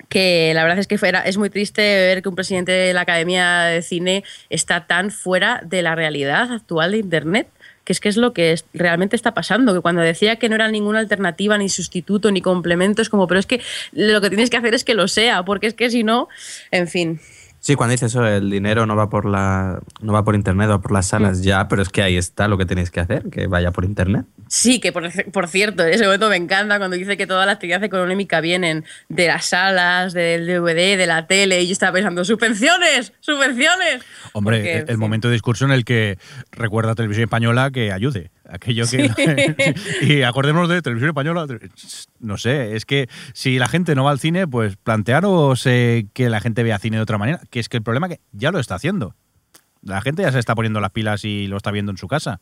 que la verdad es que fuera, es muy triste ver que un presidente de la Academia de Cine está tan fuera de la realidad actual de Internet que es que es lo que es- realmente está pasando, que cuando decía que no era ninguna alternativa, ni sustituto, ni complemento, es como, pero es que lo que tienes que hacer es que lo sea, porque es que si no, en fin. Sí, cuando dices eso, el dinero no va por la no va por internet o por las salas, ya, pero es que ahí está lo que tenéis que hacer, que vaya por internet. Sí, que por, por cierto, en ese momento me encanta cuando dice que toda la actividad económica vienen de las salas, del DVD, de la tele, y yo estaba pensando, subvenciones, subvenciones. Hombre, Porque, el, momento de discurso en el que recuerda a Televisión Española que ayude. Aquello que. y acordémonos de Televisión Española. No sé, es que si la gente no va al cine, pues plantearos eh, que la gente vea cine de otra manera. Que es que el problema es que ya lo está haciendo. La gente ya se está poniendo las pilas y lo está viendo en su casa.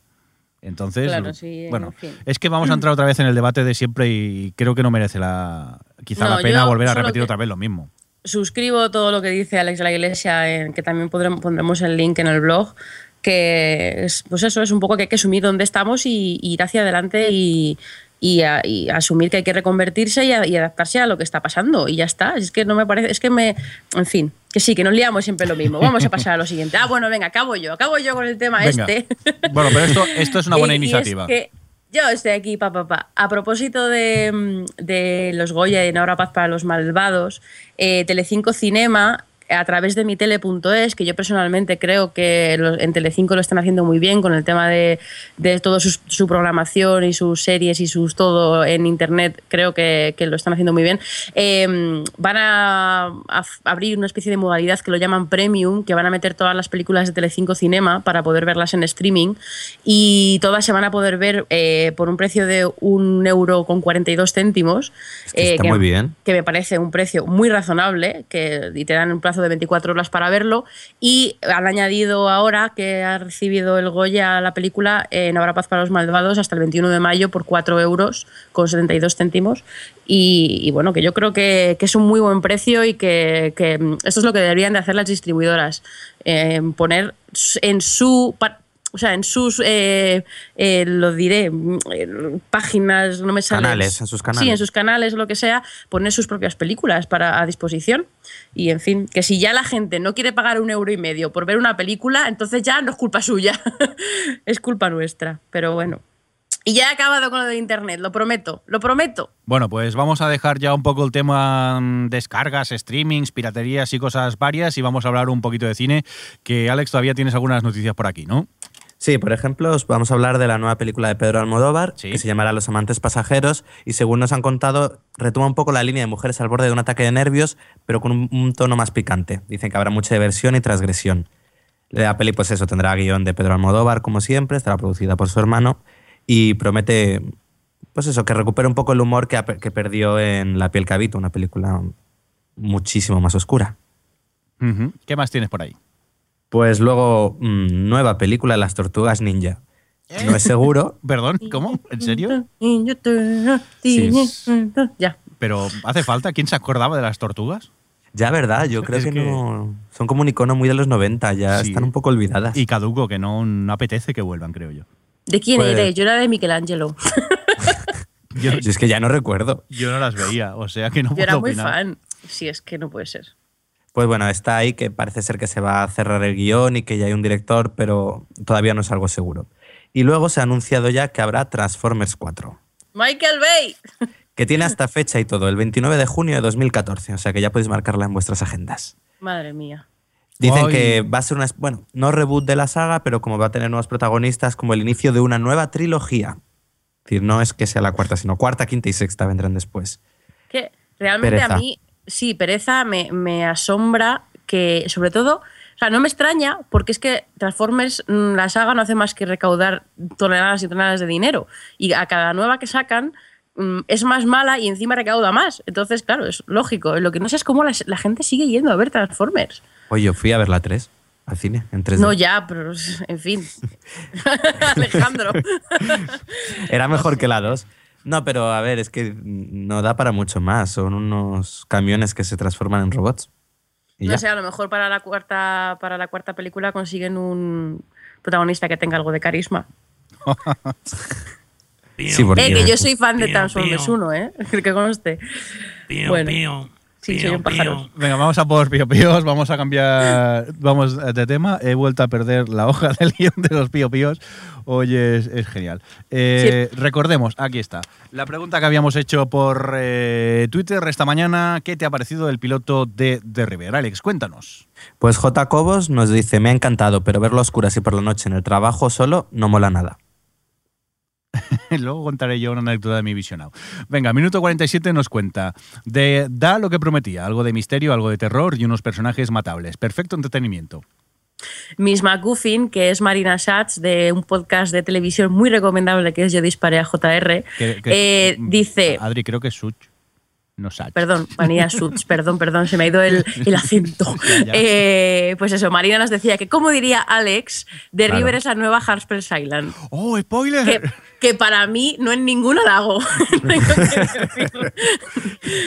Entonces, Claro, sí, bueno, en fin. es que vamos a entrar otra vez en el debate de siempre y creo que no merece la quizá No, la pena volver a repetir otra vez lo mismo. suscribo todo lo que dice Alex de la Iglesia, en, que también podremos, pondremos el link en el blog, que es, pues eso, es un poco que hay que asumir dónde estamos y, y ir hacia adelante y, y, a- y asumir que hay que reconvertirse y, a- y adaptarse a lo que está pasando y ya está. Es que no me parece, es que me, en fin, que sí, que nos liamos siempre lo mismo. Vamos a pasar a lo siguiente. Ah, bueno, venga, acabo yo, acabo yo con el tema Venga. este. Bueno, pero esto, esto es una buena Y- y es iniciativa. que yo estoy aquí, papá. Pa, pa. A propósito de, mm, de los Goya y en Ahora Paz para los Malvados, eh, Telecinco Cinema a través de mitele.es, que yo personalmente creo que en Telecinco lo están haciendo muy bien con el tema de, de toda su, su programación y sus series y sus todo en internet, creo que, que lo están haciendo muy bien. Eh, van a, a abrir una especie de modalidad que lo llaman Premium, que van a meter todas las películas de Telecinco Cinema para poder verlas en streaming y todas se van a poder ver eh, por un precio de un euro con 42 céntimos. Es que está muy bien. Que me parece un precio muy razonable que, y te dan un de 24 horas para verlo. Y han añadido ahora que ha recibido el Goya la película en Habrá Paz para los Malvados hasta el 21 de mayo por 4 euros con 72 céntimos. Y, y bueno, que yo creo que, es un muy buen precio y que, que, mm, esto es lo que deberían de hacer las distribuidoras. eh, poner en su... o sea, en sus, eh, eh, lo diré, eh, páginas, no me sale. Canales, en sus Sí, canales. en sus canales lo que sea, poner sus propias películas para, a disposición. Y en fin, que si ya la gente no quiere pagar un euro y medio por ver una película, entonces ya no es culpa suya, es culpa nuestra. Pero bueno. Y ya he acabado con lo de internet, lo prometo, lo prometo. Bueno, pues vamos a dejar ya un poco el tema mm, descargas, streamings, piraterías y cosas varias y vamos a hablar un poquito de cine, que Alex todavía tienes algunas noticias por aquí, ¿no? Sí, por ejemplo, os vamos a hablar de la nueva película de Pedro Almodóvar, Sí. que se llamará Los amantes pasajeros, y según nos han contado, retoma un poco la línea de mujeres al borde de un ataque de nervios, pero con un, un tono más picante. Dicen que habrá mucha diversión y transgresión. La peli, pues eso, tendrá guion de Pedro Almodóvar, como siempre, estará producida por su hermano, y promete, pues eso, que recupere un poco el humor que, que perdió en La piel que habito, una película muchísimo más oscura. ¿Qué más tienes por ahí? Pues luego, mm, nueva película, Las Tortugas Ninja. No es seguro, Perdón, ¿cómo? ¿En serio? Sí. Ya. Pero ¿hace falta? ¿Quién se acordaba de las tortugas? Ya, verdad, yo creo Es que, que- no. Son como un icono muy de los 90, ya Sí. están un poco olvidadas. Y caduco, que no, no apetece que vuelvan, creo yo. ¿De quién Pues- eres? Yo era de Michelangelo. Yo, Yo es que ya no recuerdo. yo no las veía, o sea que no Yo era puedo muy opinar. fan. Sí, es que no puede ser. Pues bueno, está ahí que parece ser que se va a cerrar el guion y que ya hay un director, pero todavía no es algo seguro. Y luego se ha anunciado ya que habrá Transformers 4, Michael Bay. que tiene hasta fecha y todo, el 29 de junio de 2014, o sea que ya podéis marcarla en vuestras agendas. Madre mía. Dicen que va a ser una, bueno, no reboot de la saga, pero como va a tener nuevos protagonistas, como el inicio de una nueva trilogía. Es decir, no es que sea la cuarta, sino cuarta, quinta y sexta vendrán después. Que realmente Pereza. a mí, sí, pereza me, me asombra que, sobre todo, o sea, no me extraña porque es que Transformers, mm, la saga no hace más que recaudar toneladas y toneladas de dinero. Y a cada nueva que sacan mm, es más mala y encima recauda más. Entonces, claro, es lógico. Lo que no sé es cómo la, la gente sigue yendo a ver Transformers. Oye, yo fui a ver la 3 al cine, en 3D. No, ya, pero en fin. Alejandro. Era mejor que la 2. No, pero a ver, es que no da para mucho más. Son unos camiones que se transforman en robots. Y No ya. sé, a lo mejor para la cuarta, para la cuarta película consiguen un protagonista que tenga algo de carisma. Sí, porque Eh, que yo soy fan de Transformers pío. 1, ¿eh? Que conste. Pío, Bueno. pío. Sí, soy un pájaro. Venga, vamos a por Pío Píos, vamos a cambiar vamos de tema. He vuelto a perder la hoja del guion de los Pío Píos. Hoy es, es genial. Eh, Recordemos, aquí está. La pregunta que habíamos hecho por eh, Twitter esta mañana, ¿qué te ha parecido el piloto de The River? Alex, cuéntanos. Pues J. Cobos nos dice, me ha encantado, pero verlo a oscuras y por la noche en el trabajo solo no mola nada. Luego contaré yo una anécdota de mi visionado. Venga, minuto 47 nos cuenta. De, da lo que prometía, algo de misterio, algo de terror y unos personajes matables. Perfecto entretenimiento. Miss McGuffin, que es Marina Schatz, de un podcast de televisión muy recomendable que es Yo disparé a JR, Que- que- eh, dice... Adri, creo que es Such. Perdón, Vanilla Suits, perdón, perdón, se me ha ido el, el acento. Ya, ya. Eh, pues eso, Marina nos decía que, como diría Alex, The Claro. River es la nueva Harper's Island. ¡Oh, spoiler! Que, que para mí no es ningún halago.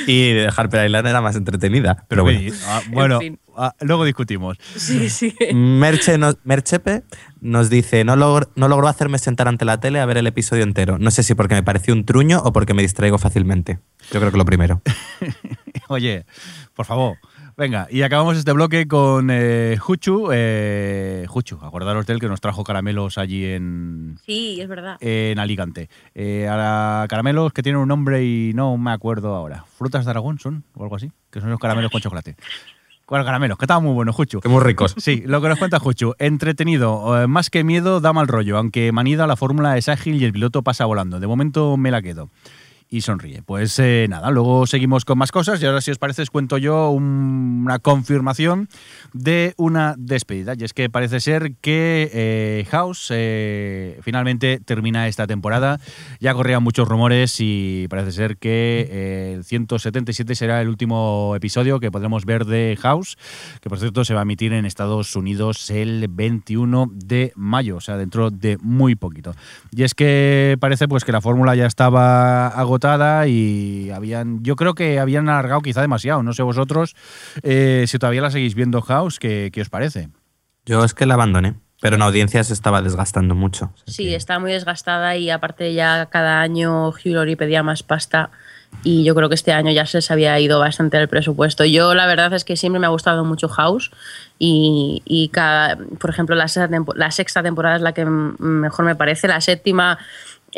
Y Harper Island era más entretenida, pero bueno. Ah, bueno, fin. Ah, luego discutimos. sí, sí. Merche nos- Merchepe nos dice, no, logr- no logró hacerme sentar ante la tele a ver el episodio entero. No sé si porque me pareció un truño o porque me distraigo fácilmente. Yo creo que lo primero. Oye, por favor. Venga, y acabamos este bloque con eh, Juchu. eh, Juchu, acordaros de él que nos trajo caramelos allí en, Sí, es verdad. en Alicante. Eh, ahora, caramelos que tienen un nombre y no me acuerdo ahora. ¿Frutas de Aragón son? O algo así. Que son los caramelos con chocolate. Bueno, caramelos, que estaban muy buenos, Juchu. Que muy ricos. Sí, lo que nos cuenta Juchu. Entretenido, eh, más que miedo, da mal rollo. Aunque manida, la fórmula es ágil y el piloto pasa volando. De momento me la quedo. Y sonríe. Pues eh, nada, luego seguimos con más cosas y ahora si os parece os cuento yo un- una confirmación de una despedida. Y es que parece ser que eh, House eh, finalmente termina esta temporada. Ya corrían muchos rumores y parece ser que eh, el 177 será el último episodio que podremos ver de House, que por cierto se va a emitir en Estados Unidos el 21 de mayo, o sea, dentro de muy poquito. Y es que parece pues que la fórmula ya estaba agotada y habían, yo creo que habían alargado quizá demasiado. No sé vosotros eh, si todavía la seguís viendo House, ¿qué, qué os parece? Yo es que la abandoné, pero en audiencia se estaba desgastando mucho. O sea Sí, que- está muy desgastada y aparte ya cada año Hugh Laurie pedía más pasta y yo creo que este año ya se les había ido bastante el presupuesto. Yo la verdad es que siempre me ha gustado mucho House y, y cada, por ejemplo la sexta, la sexta temporada es la que mejor me parece, la séptima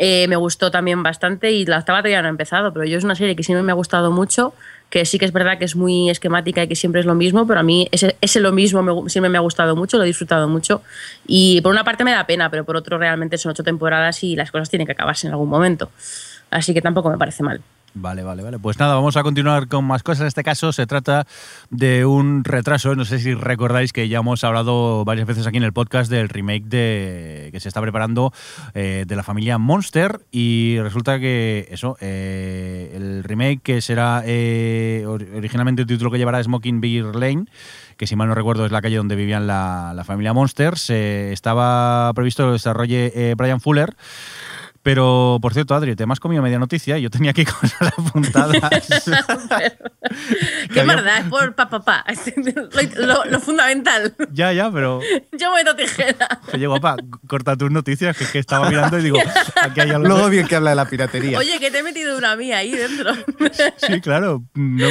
eh, me gustó también bastante y la octava todavía no ha empezado, pero yo es una serie que siempre me ha gustado mucho, que sí que es verdad que es muy esquemática y que siempre es lo mismo, pero a mí ese, ese lo mismo me siempre me ha gustado mucho, lo he disfrutado mucho y por una parte me da pena, pero por otro realmente son ocho temporadas y las cosas tienen que acabarse en algún momento. Así que tampoco me parece mal. Vale, vale, vale. Pues nada, vamos a continuar con más cosas. En este caso se trata de un retraso. No sé si recordáis que ya hemos hablado varias veces aquí en el podcast del remake de que se está preparando eh, de la familia Monster y resulta que eso, eh, el remake que será eh, or- originalmente el título que llevará Smoking Beer Lane que si mal no recuerdo es la calle donde vivían la, la familia Monster, estaba previsto que desarrolle eh, Brian Fuller. Pero, por cierto, Adri, te me has comido media noticia y yo tenía aquí cosas apuntadas. Qué había- verdad, es por pa, pa, pa. Lo, lo- lo fundamental. ya, ya, pero Yo meto tijera. oye, guapa, corta tus noticias, que es que estaba mirando y digo, aquí hay algo. Luego bien que habla de la piratería. Oye, que te he metido una mía ahí dentro. Sí, claro. No-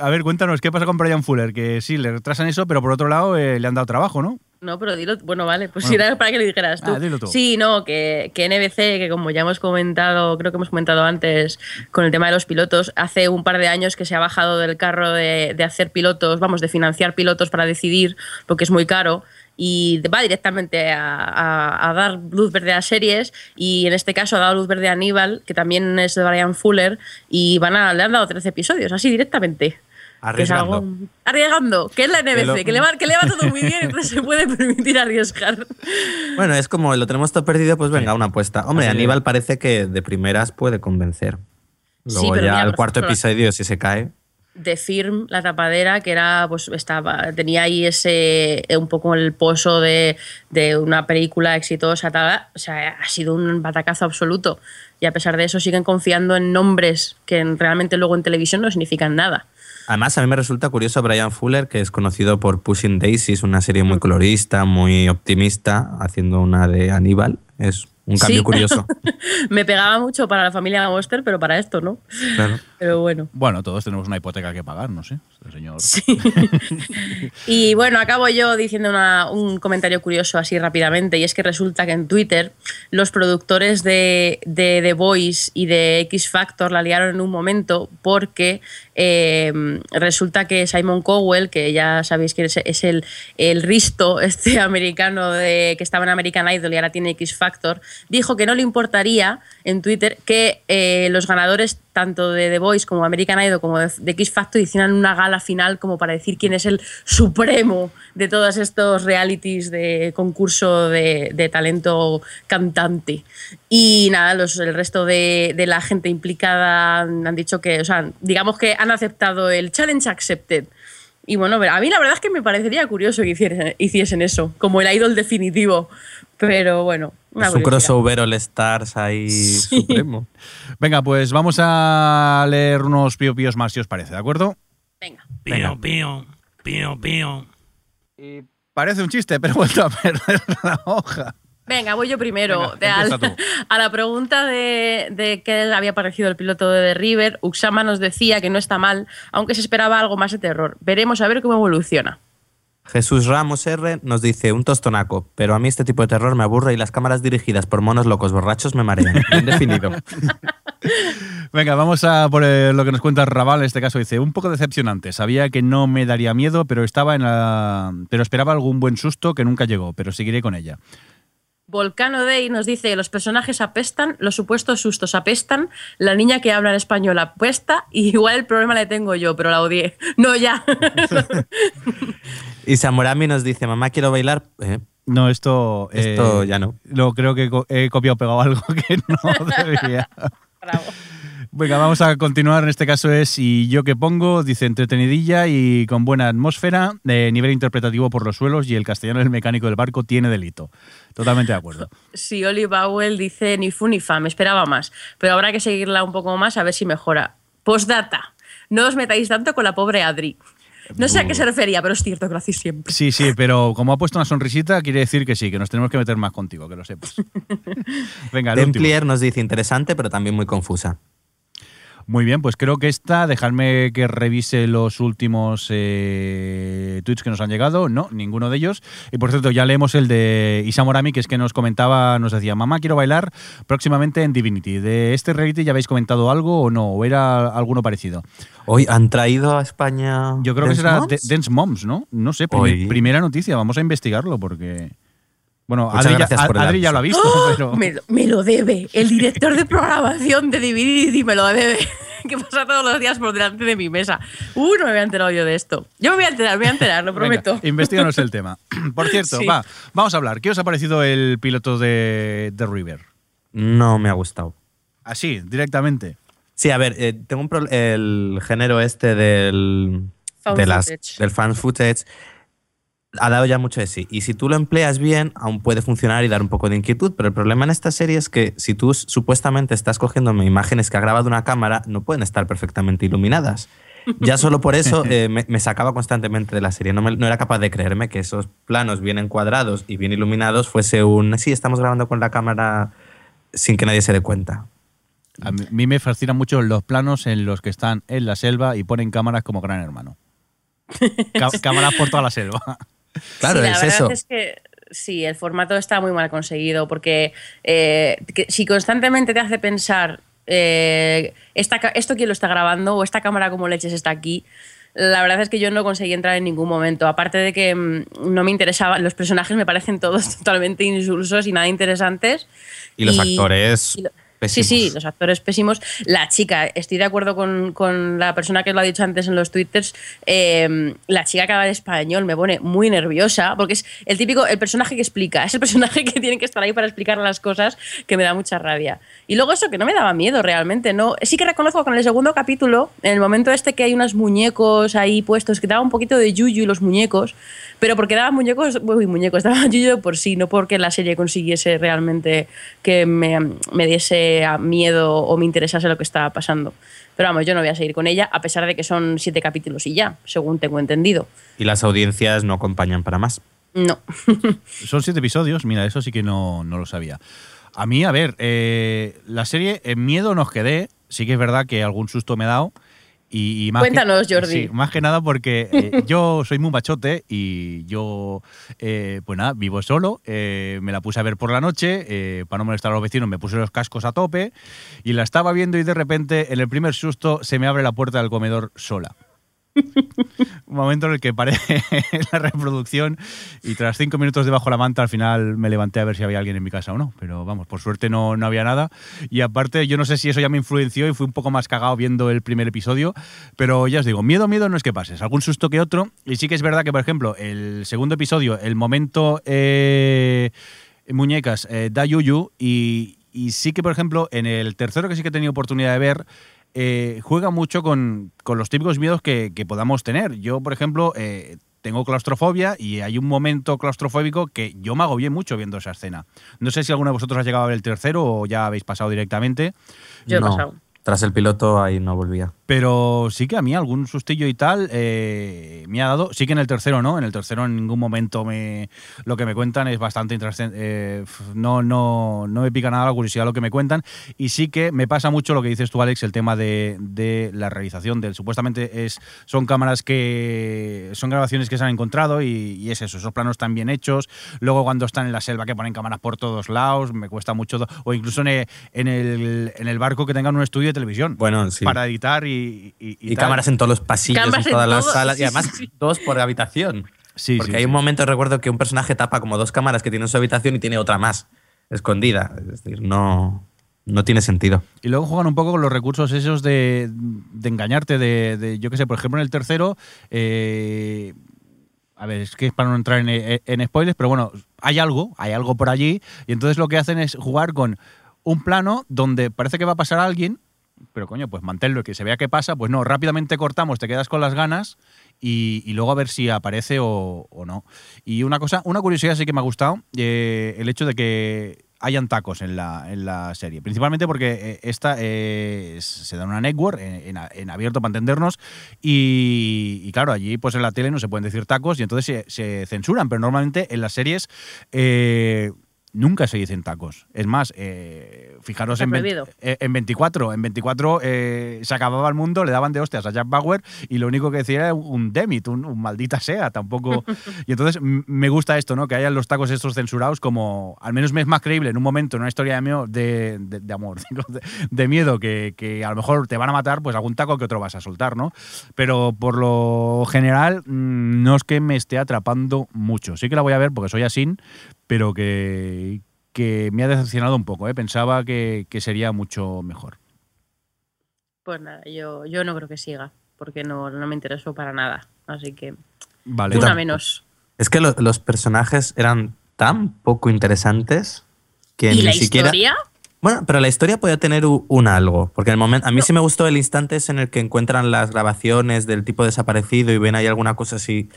A ver, cuéntanos, ¿qué pasa con Brian Fuller? Que sí, le retrasan eso, pero por otro lado eh, le han dado trabajo, ¿no? No, pero dilo. Bueno, vale, pues Bueno. si era para que lo dijeras tú. Ah, dilo tú. Sí, no, que, que NBC, que como ya hemos comentado, creo que hemos comentado antes con el tema de los pilotos, hace un par de años que se ha bajado del carro de, de hacer pilotos, vamos, de financiar pilotos para decidir, porque es muy caro. Y va directamente a, a- a dar luz verde a series. Y en este caso ha dado luz verde a Aníbal, que también es de Brian Fuller. Y van a, le han dado 13 episodios, así directamente. Que es Arriesgando. algo- arriesgando, que es la NBC, lo- que, le va, que le va todo muy bien, entonces se puede permitir arriesgar. Bueno, es como lo tenemos todo perdido, pues venga, una apuesta. Hombre, Así Aníbal parece que de primeras puede convencer. Sí, Luego pero ya mira, el por cuarto ejemplo, episodio, si se cae. de Firm, la tapadera, que era, pues estaba, tenía ahí ese, eh, un poco el pozo de, de una película exitosa, tal, o sea, ha sido un batacazo absoluto. Y a pesar de eso siguen confiando en nombres que en- realmente luego en televisión no significan nada. Además, a mí me resulta curioso Brian Fuller, que es conocido por Pushing Daisies, una serie muy colorista, muy optimista, haciendo una de Aníbal. Es un cambio Sí. curioso. Me pegaba mucho para la familia Monster, pero para esto no. Claro. Pero bueno. Bueno, todos tenemos una hipoteca que pagar, no sé. Este señor. Sí. y bueno, acabo yo diciendo una- un comentario curioso así rápidamente, y es que resulta que en Twitter los productores de, de The Voice y de X Factor la liaron en un momento porque eh, resulta que Simon Cowell, que ya sabéis que es, es el, el Risto este americano de, que estaba en American Idol y ahora tiene X Factor, dijo que no le importaría en Twitter que eh, los ganadores tanto de The Voice como American Idol como de, de X Factor hicieran una gala final como para decir quién es el supremo de todos estos realities de concurso de, talento cantante. Y nada, los, el resto de, de la gente implicada han dicho que, o sea, digamos que han aceptado el challenge accepted. Y bueno, a mí la verdad es que me parecería curioso que hiciesen, hiciesen eso, como el idol definitivo. Pero bueno, una Es un curiosidad. crossover All Stars ahí supremo. Venga, pues vamos a leer unos pío píos más si os parece, ¿de acuerdo? Venga. Pío, pío, pío, pío. Y parece un chiste, pero he vuelto a perder la hoja. Venga, voy yo primero. Venga, De al- empieza tú. a la pregunta de, de qué le había parecido el piloto de The River, Uxama nos decía que no está mal, aunque se esperaba algo más de terror. Veremos a ver cómo evoluciona. Jesús Ramos R nos dice un tostonaco, pero a mí este tipo de terror me aburre y las cámaras dirigidas por monos locos borrachos me marean. Bien definido. Venga, vamos a por eh, lo que nos cuenta Raval. En este caso dice, un poco decepcionante. Sabía que no me daría miedo, pero estaba en la... pero esperaba algún buen susto que nunca llegó, pero seguiré con ella. Volcano Day nos dice los personajes apestan, los supuestos sustos apestan, la niña que habla en español apesta y igual el problema le tengo yo, pero la odié. No, ya. Y Samurami nos dice, mamá, quiero bailar. Eh, No, esto... eh, Esto ya no. No, creo que he copiado o pegado algo que no debía. Bravo. Venga, vamos a continuar. En este caso es Y yo que pongo, dice entretenidilla y con buena atmósfera, de nivel interpretativo por los suelos y el castellano del mecánico del barco tiene delito. Totalmente de acuerdo. Sí, Oli Bowell dice ni fu ni fa, me esperaba más, pero habrá que seguirla un poco más a ver si mejora. Postdata, no os metáis tanto con la pobre Adri. No sé a qué se refería, pero es cierto que lo hacéis siempre. Sí, sí, pero como ha puesto una sonrisita, quiere decir que sí, que nos tenemos que meter más contigo, que lo sepas. Venga, el último. Templier nos dice interesante, pero también muy confusa. Muy bien, pues creo que esta, dejadme que revise los últimos eh, tweets que nos han llegado. No, ninguno de ellos. Y por cierto, ya leemos el de Isamorami, que es que nos comentaba, nos decía, mamá, quiero bailar próximamente en Divinity. ¿De este reality ya habéis comentado algo o no? ¿O era alguno parecido? Hoy han traído a España. Yo creo que será Moms? Dance Moms, ¿no? No sé, Hoy. primera noticia, vamos a investigarlo porque... Bueno, Adri, ya, por Adri lo ha visto, pero... Me, lo- me lo debe. El director de programación de Divinity me lo debe. Que pasa todos los días por delante de mi mesa. Uh, no me había enterado yo de esto. Yo me voy a enterar, me voy a enterar, lo Venga, prometo. investíganos el tema. Por cierto, Sí. va, vamos a hablar. ¿Qué os ha parecido el piloto de, de River? No me ha gustado. Así, directamente. Sí, a ver, eh, tengo un pro- el género este del, Found de las- footage. del fan footage ha dado ya mucho de sí. Y si tú lo empleas bien, aún puede funcionar y dar un poco de inquietud. Pero el problema en esta serie es que si tú supuestamente estás cogiendo imágenes que ha grabado una cámara, no pueden estar perfectamente iluminadas. Ya solo por eso eh, me, me sacaba constantemente de la serie. No, me- no era capaz de creerme que esos planos bien encuadrados y bien iluminados fuese un... Sí, estamos grabando con la cámara sin que nadie se dé cuenta. A mí- me fascinan mucho los planos en los que están en la selva y ponen cámaras como gran hermano. Cá- cámaras por toda la selva. Claro, sí, la es verdad eso. es que sí, el formato está muy mal conseguido porque eh, que si constantemente te hace pensar eh, esta esto quién lo está grabando o esta cámara como leches está aquí, la verdad es que yo no conseguí entrar en ningún momento. Aparte de que mm, no me interesaba, los personajes me parecen todos totalmente insulsos y nada interesantes. Y los actores y lo- pésimos. Sí, sí, los actores pésimos. La chica, estoy de acuerdo con, con la persona que lo ha dicho antes en los twitters, eh, la chica que habla español me pone muy nerviosa porque es el típico, el personaje que explica, es el personaje que tiene que estar ahí para explicar las cosas que me da mucha rabia. Y luego eso que no me daba miedo realmente, ¿no? Sí que reconozco con el segundo capítulo, en el momento este que hay unos muñecos ahí puestos, que daba un poquito de yuyu y los muñecos, pero porque daban muñecos, uy, muñecos, daban yuyu por sí, no porque la serie consiguiese realmente que me, me diese a miedo o me interesase lo que estaba pasando. Pero vamos, yo no voy a seguir con ella, a pesar de que son siete capítulos y ya, según tengo entendido. Y las audiencias no acompañan para más. No. Son siete episodios, mira, eso sí que no, no lo sabía. A mí, a ver, eh, la serie en miedo nos quedé, sí que es verdad que algún susto me he dado. Y, y más Cuéntanos, que, Jordi. Sí, más que nada porque eh, yo soy muy machote y yo, eh, pues nada, vivo solo. eh, me la puse a ver por la noche, eh, para no molestar a los vecinos, me puse los cascos a tope y la estaba viendo y de repente, en el primer susto, se me abre la puerta del comedor sola. Un momento en el que paré la reproducción y tras cinco minutos debajo de la manta al final me levanté a ver si había alguien en mi casa o no. Pero vamos, por suerte no, no había nada. Y aparte, yo no sé si eso ya me influenció y fui un poco más cagado viendo el primer episodio. Pero ya os digo, miedo, miedo no es que pases. Algún susto que otro. Y sí que es verdad que, por ejemplo, el segundo episodio, el momento eh, muñecas eh, da yuyu y, y sí que, por ejemplo, en el tercero que sí que he tenido oportunidad de ver, eh, juega mucho con, con los típicos miedos que, que podamos tener. Yo, por ejemplo, eh, tengo claustrofobia y hay un momento claustrofóbico que yo me agobié mucho viendo esa escena. No sé si alguno de vosotros ha llegado a ver el tercero o ya habéis pasado directamente, Yo he No. pasado. Tras el piloto ahí no volvía. pero sí que a mí algún sustillo y tal eh, me ha dado. Sí que en el tercero no, en el tercero en ningún momento me lo que me cuentan es bastante intrascendente. eh, no, no, no me pica nada la curiosidad lo que me cuentan. Y sí que me pasa mucho lo que dices tú, Alex, el tema de, de la realización del. Supuestamente es, son cámaras que. son grabaciones que se han encontrado y, y es eso, esos planos están bien hechos. Luego cuando están en la selva que ponen cámaras por todos lados, me cuesta mucho. O incluso en el, en el, en el barco que tengan un estudio televisión Bueno, sí. para editar y, y, Y, tal. cámaras en todos los pasillos, Cámaras en en todas las salas. sí, y además, sí, dos por habitación. Sí, Porque sí, hay un momento, recuerdo, que un personaje tapa como dos cámaras que tiene en su habitación y tiene otra más, escondida. Es decir, no, no tiene sentido. Y luego juegan un poco con los recursos esos de, de engañarte, de, de, yo qué sé, por ejemplo, en el tercero, eh, a ver, es que es para no entrar en, en spoilers, pero bueno, hay algo, hay algo por allí, y entonces lo que hacen es jugar con un plano donde parece que va a pasar alguien, pero coño, pues manténlo, que se vea qué pasa, pues no, rápidamente cortamos, te quedas con las ganas y, y luego a ver si aparece o, no. Y una cosa, una curiosidad sí que me ha gustado, eh, el hecho de que hayan tacos en la, en la serie. Principalmente porque eh, esta eh, se da en una network, en, abierto para entendernos, y, y claro, allí pues en la tele no se pueden decir tacos y entonces se, censuran, pero normalmente en las series nunca se dicen tacos. Es más, eh, fijaros en, 20 prohibido. eh, en 24, en 24 eh, se acababa el mundo, le daban de hostias a Jack Bauer y lo único que decía era un demit, un, un maldita sea, tampoco. y entonces me gusta esto, ¿no? Que hayan los tacos estos censurados como, al menos me es más creíble en un momento, en una historia de, miedo, de, de- de amor, de miedo, que, que a lo mejor te van a matar, pues algún taco que otro vas a soltar, ¿no? Pero por lo general mm, no es que me esté atrapando mucho. Sí que la voy a ver porque soy así, pero que, que me ha decepcionado un poco, ¿eh? Pensaba que, que sería mucho mejor. Pues nada, yo, yo no creo que siga, porque no, no me interesó para nada. Así que Vale. una menos. Es que lo- los personajes eran tan poco interesantes que ¿Y ni la siquiera. historia? Bueno, pero la historia podía tener un algo. Porque en el momento. A mí sí me gustó el instante ese en el que encuentran las grabaciones del tipo desaparecido y ven ahí alguna cosa así.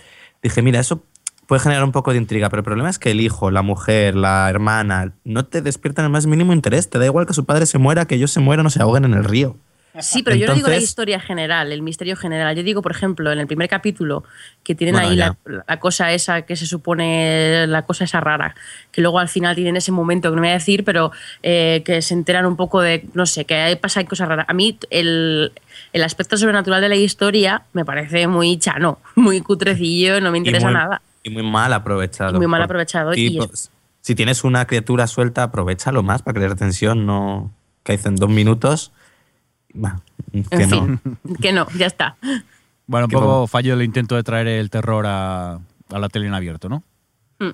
Dije, mira, eso puede generar un poco de intriga, pero el problema es que el hijo, la mujer, la hermana, no te despiertan el más mínimo interés. Te da igual que su padre se muera, que ellos se mueran o se ahoguen en el río. Sí, pero yo no digo la historia general, el misterio general. Yo digo, por ejemplo, en el primer capítulo, que tienen Bueno, ahí la, la cosa esa que se supone, la cosa esa rara, que luego al final tienen ese momento que no voy a decir, pero eh, que se enteran un poco de, no sé, que ahí pasan cosas raras. A mí el, el aspecto sobrenatural de la historia me parece muy chano, muy cutrecillo, no me interesa muy, nada. Y muy mal aprovechado. Y muy mal aprovechado, y es- pues, si tienes una criatura suelta, aprovechalo más para crear tensión, no que dicen dos minutos. Bah, que En no. fin, que no, ya está. Bueno, un poco fallo el intento de traer el terror a, a la tele en abierto, ¿no? Mm.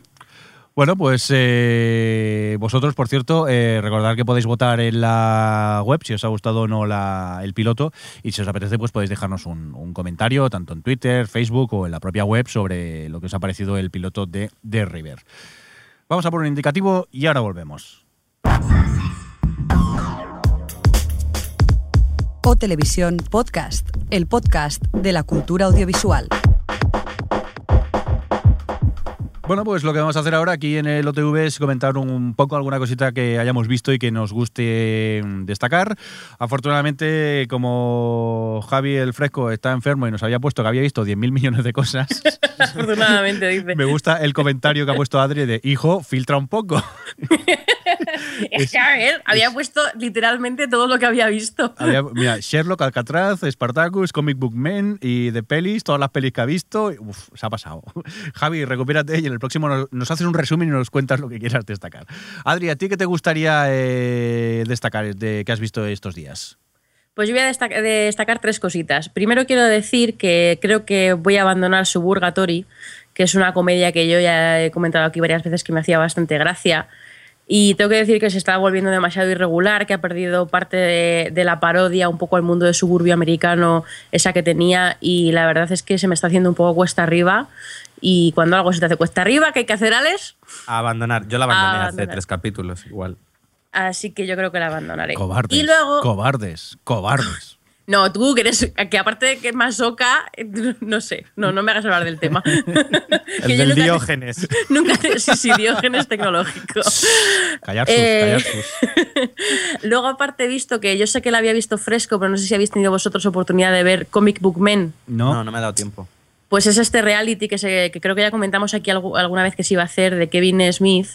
Bueno, pues eh, vosotros, por cierto, eh, recordad que podéis votar en la web si os ha gustado o no la- el piloto y si os apetece, pues podéis dejarnos un, un comentario tanto en Twitter, Facebook o en la propia web sobre lo que os ha parecido el piloto de The River. Vamos a por un indicativo y ahora volvemos. O Televisión Podcast, el podcast de la cultura audiovisual. Bueno, pues lo que vamos a hacer ahora aquí en el OTV es comentar un poco alguna cosita que hayamos visto y que nos guste destacar. Afortunadamente, como Javi el Fresco está enfermo y nos había puesto que había visto 10.000 millones de cosas, Afortunadamente, dice. me gusta el comentario que ha puesto Adri de, hijo, filtra un poco. Es que, a ver, había puesto literalmente todo lo que había visto. Había- mira, Sherlock, Alcatraz, Spartacus, Comic Book Men y de pelis, todas las pelis que ha visto. Uf, se ha pasado. Javi, recupérate y en el próximo nos, nos haces un resumen y nos cuentas lo que quieras destacar. Adri, ¿a ti qué te gustaría eh, destacar de que has visto estos días? Pues yo voy a destaca- destacar tres cositas. Primero quiero decir que creo que voy a abandonar Suburgatory, que es una comedia que yo ya he comentado aquí varias veces que me hacía bastante gracia. Y tengo que decir que se está volviendo demasiado irregular, que ha perdido parte de, de la parodia, un poco al mundo de suburbio americano, esa que tenía. Y la verdad es que se me está haciendo un poco cuesta arriba. Y cuando algo se te hace cuesta arriba, ¿qué hay que hacer, Alex? Abandonar. Yo la abandoné hace Abandonar. tres capítulos, igual. Así que yo creo que la abandonaré. Cobardes. Y luego. Cobardes. Cobardes. No, tú que eres, que aparte de que es más soca, no sé, no, no me hagas hablar del tema. Que El yo del nunca- Diógenes. Nunca, sí, sí, Diógenes tecnológico. Callar sus, Eh, callar sus. Luego aparte he visto que yo sé que la había visto fresco, pero no sé si habéis tenido vosotros oportunidad de ver Comic Book Men. No, No, no me ha dado tiempo. Pues es este reality que, se- que creo que ya comentamos aquí algu- alguna vez que se iba a hacer de Kevin Smith.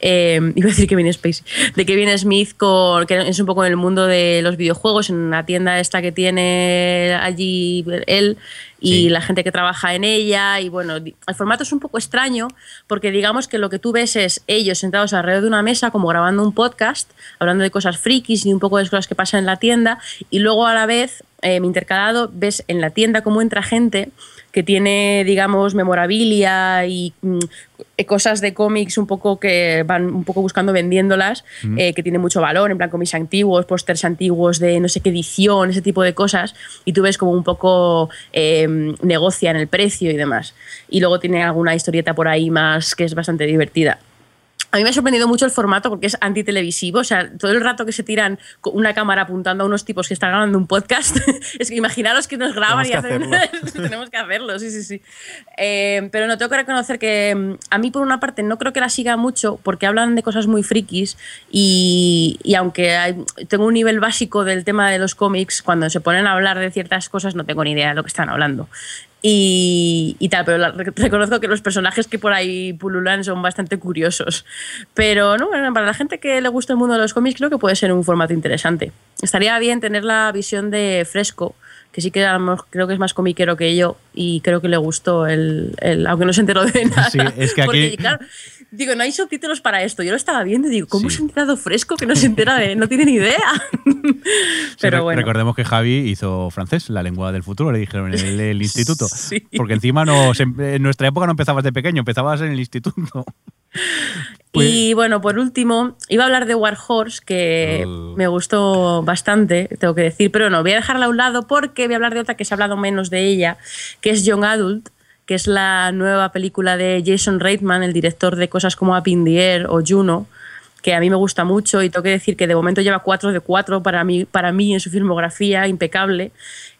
eh, iba a decir Kevin Spacey. De Kevin Smith, con, que es un poco en el mundo de los videojuegos, en una tienda esta que tiene allí él y Sí. la gente que trabaja en ella. Y bueno, el formato es un poco extraño porque digamos que lo que tú ves es ellos sentados alrededor de una mesa, como grabando un podcast, hablando de cosas frikis y un poco de cosas que pasan en la tienda. Y luego a la vez, eh, intercalado, ves en la tienda cómo entra gente que tiene, digamos, memorabilia y mm, eh, cosas de cómics un poco que van un poco buscando vendiéndolas, eh, que tiene mucho valor, en plan cómics antiguos, pósters antiguos de no sé qué edición, ese tipo de cosas, y tú ves como un poco eh, negocia en el precio y demás. Y luego tiene alguna historieta por ahí más que es bastante divertida. A mí me ha sorprendido mucho el formato porque es antitelevisivo, o sea, todo el rato que se tiran con una cámara apuntando a unos tipos que están grabando un podcast, es que imaginaros que nos graban Tenemos y hacen... Tenemos que hacerlo, sí, sí, sí. Eh, pero no, tengo que reconocer que mm, a mí por una parte no creo que la siga mucho porque hablan de cosas muy frikis y, y aunque hay- tengo un nivel básico del tema de los cómics, cuando se ponen a hablar de ciertas cosas no tengo ni idea de lo que están hablando. Y, tal, pero reconozco que los personajes que por ahí pululan son bastante curiosos. Pero no, bueno, para la gente que le gusta el mundo de los cómics creo que puede ser un formato interesante. Estaría bien tener la visión de Fresco, que sí que creo que es más comiquero que yo y creo que le gustó el, el- aunque no se enteró de nada. Sí, es que aquí- Porque, claro, digo, no hay subtítulos para esto. Yo lo estaba viendo y digo, ¿cómo Sí. se ha enterado Fresco que no se entera de, no tiene ni idea? Pero bueno. Recordemos que Javi hizo francés, la lengua del futuro, le dijeron en el, el instituto. Sí. Porque encima no, en nuestra época no empezabas de pequeño, empezabas en el instituto. Pues- Y bueno, por último, iba a hablar de War Horse, que Oh. me gustó bastante, tengo que decir, pero no, voy a dejarla a un lado porque voy a hablar de otra que se ha hablado menos de ella, que es Young Adult, que es la nueva película de Jason Reitman, el director de cosas como Up in the Air o Juno, que a mí me gusta mucho y tengo que decir que de momento lleva 4 de 4 para mí, para mí en su filmografía, impecable.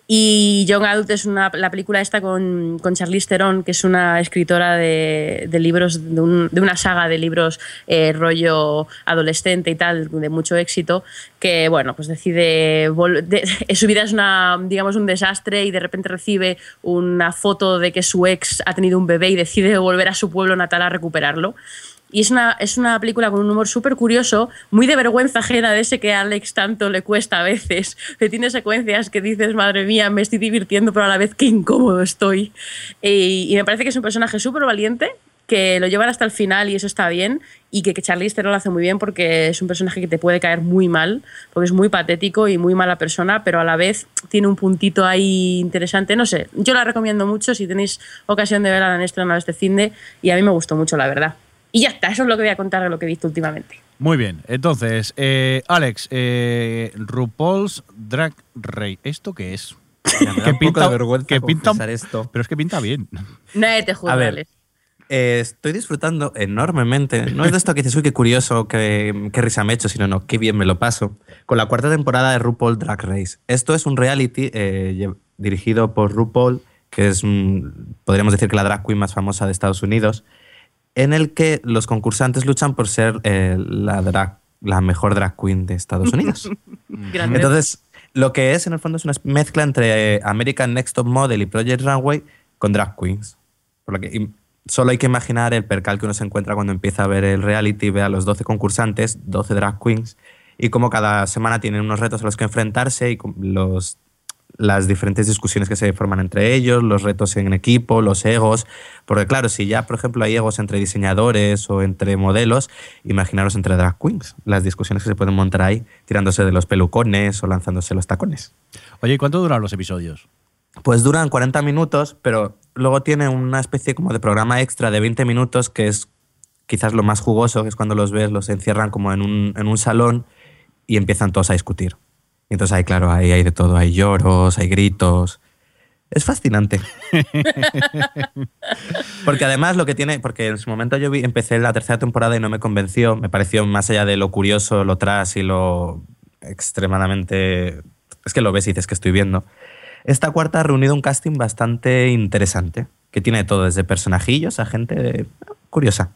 Y Young Adult es una, la película esta con, con Charlize Theron, que es una escritora de, de libros, de, un- de una saga de libros eh, rollo adolescente y tal, de mucho éxito, que bueno, pues decide, de- su vida es una, digamos, un desastre y de repente recibe una foto de que su ex ha tenido un bebé y decide volver a su pueblo natal a recuperarlo. Y es una, es una película con un humor súper curioso, muy de vergüenza ajena de ese que a Alex tanto le cuesta a veces, que tiene secuencias que dices, madre mía, me estoy divirtiendo, pero a la vez qué incómodo estoy. Y, y me parece que es un personaje súper valiente, que lo llevan hasta el final y eso está bien, y que, que Charlize Theron lo hace muy bien porque es un personaje que te puede caer muy mal, porque es muy patético y muy mala persona, pero a la vez tiene un puntito ahí interesante. No sé, yo la recomiendo mucho si tenéis ocasión de verla en estreno este fin de, y a mí me gustó mucho, la verdad. Y ya está, eso es lo que voy a contar de lo que he visto últimamente. Muy bien, entonces, eh, Alex, eh, RuPaul's Drag Race, ¿esto qué es? Ya me da Que un poco pinta- de vergüenza que pinta- esto. Pero es que pinta bien. Nadie te juzga, A ver, Alex. Eh, estoy disfrutando enormemente. No es de esto que dices, uy, qué curioso, qué, qué risa me he hecho, sino no, qué bien me lo paso. Con la cuarta temporada de RuPaul Drag Race. Esto es un reality eh, dirigido por RuPaul, que es, mm, podríamos decir que la drag queen más famosa de Estados Unidos, en el que los concursantes luchan por ser eh, la, drag, la mejor drag queen de Estados Unidos. Grande. Entonces, lo que es en el fondo es una mezcla entre eh, American Next Top Model y Project Runway con drag queens. Por lo que, solo hay que imaginar el percal que uno se encuentra cuando empieza a ver el reality, ve a los 12 concursantes, 12 drag queens, y como cada semana tienen unos retos a los que enfrentarse y los, las diferentes discusiones que se forman entre ellos, los retos en equipo, los egos. Porque claro, si ya, por ejemplo, hay egos entre diseñadores o entre modelos, imaginaros entre drag queens, las discusiones que se pueden montar ahí, tirándose de los pelucones o lanzándose los tacones. Oye, ¿y cuánto duran los episodios? Pues duran 40 minutos, pero luego tiene una especie como de programa extra de 20 minutos que es quizás lo más jugoso, que es cuando los ves, los encierran como en un, en un salón y empiezan todos a discutir. Entonces ahí, claro, ahí hay de todo, hay lloros, hay gritos. Es fascinante. porque además lo que tiene, porque en su momento yo vi- empecé la tercera temporada y no me convenció, me pareció más allá de lo curioso, lo tras y lo extremadamente... Es que lo ves y dices que estoy viendo. Esta cuarta ha reunido un casting bastante interesante, que tiene de todo, desde personajillos a gente curiosa.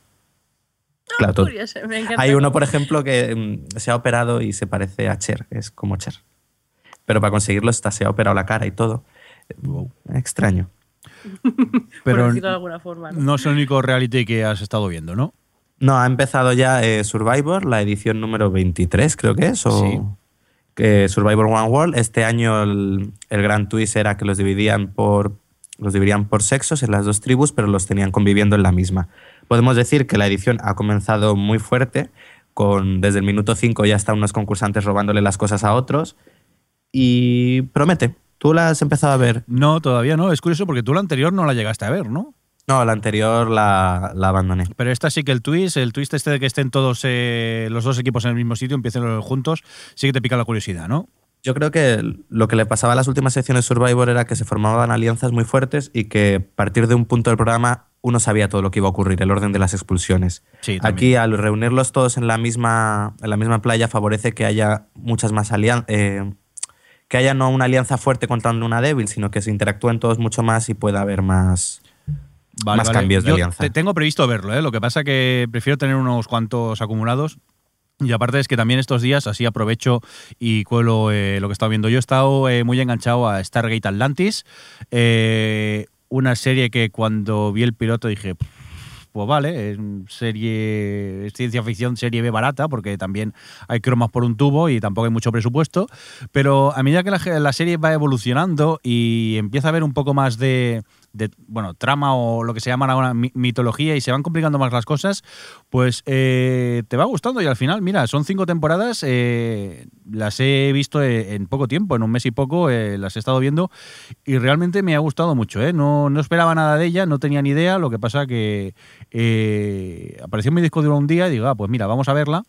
Claro, todo- Curioso, me encanta. hay uno, por ejemplo, que mm, se ha operado y se parece a Cher, es como Cher. Pero para conseguirlo está, se ha operado la cara y todo. Extraño. por Pero de alguna forma. ¿no? no es el único reality que has estado viendo, ¿no? No, ha empezado ya eh, Survivor, la edición número 23, creo que es, o Sí. que Survivor One World. Este año el, el gran twist era que los dividían por los dividían por sexos en las dos tribus, pero los tenían conviviendo en la misma. Podemos decir que la edición ha comenzado muy fuerte, con desde el minuto 5 ya están unos concursantes robándole las cosas a otros y promete. ¿Tú la has empezado a ver? No, todavía no. Es curioso porque tú la anterior no la llegaste a ver, ¿no? No, la anterior la, la abandoné. Pero esta sí que el twist, el twist este de que estén todos eh, los dos equipos en el mismo sitio, empiecen juntos, sí que te pica la curiosidad, ¿no? Yo creo que lo que le pasaba a las últimas secciones Survivor era que se formaban alianzas muy fuertes y que a partir de un punto del programa uno sabía todo lo que iba a ocurrir, el orden de las expulsiones. Sí. Aquí, al reunirlos todos en la misma, en la misma playa, favorece que haya muchas más alianzas. que haya no una alianza fuerte contra una débil, sino que se interactúen todos mucho más y pueda haber más, más cambios de Yo alianza. te- tengo previsto verlo, ¿eh? Lo que pasa que prefiero tener unos cuantos acumulados. Y aparte es que también estos días, así aprovecho y cuelo eh, lo que he estado viendo. Yo he estado eh, muy enganchado a Stargate Atlantis, eh, una serie que cuando vi el piloto dije, "Pff, pues vale, es serie, ciencia ficción, serie B barata, porque también hay cromas por un tubo y tampoco hay mucho presupuesto. Pero a medida que la, la serie va evolucionando y empieza a haber un poco más de, de, bueno, trama o lo que se llama ahora mi- mitología y se van complicando más las cosas, pues eh, te va gustando y al final, mira, son cinco temporadas, eh, las he visto eh, en poco tiempo, en un mes y poco, las he estado viendo y realmente me ha gustado mucho. No, no esperaba nada de ella, no tenía ni idea, lo que pasa que apareció en mi disco duro un día y digo, ah, pues mira, vamos a verla.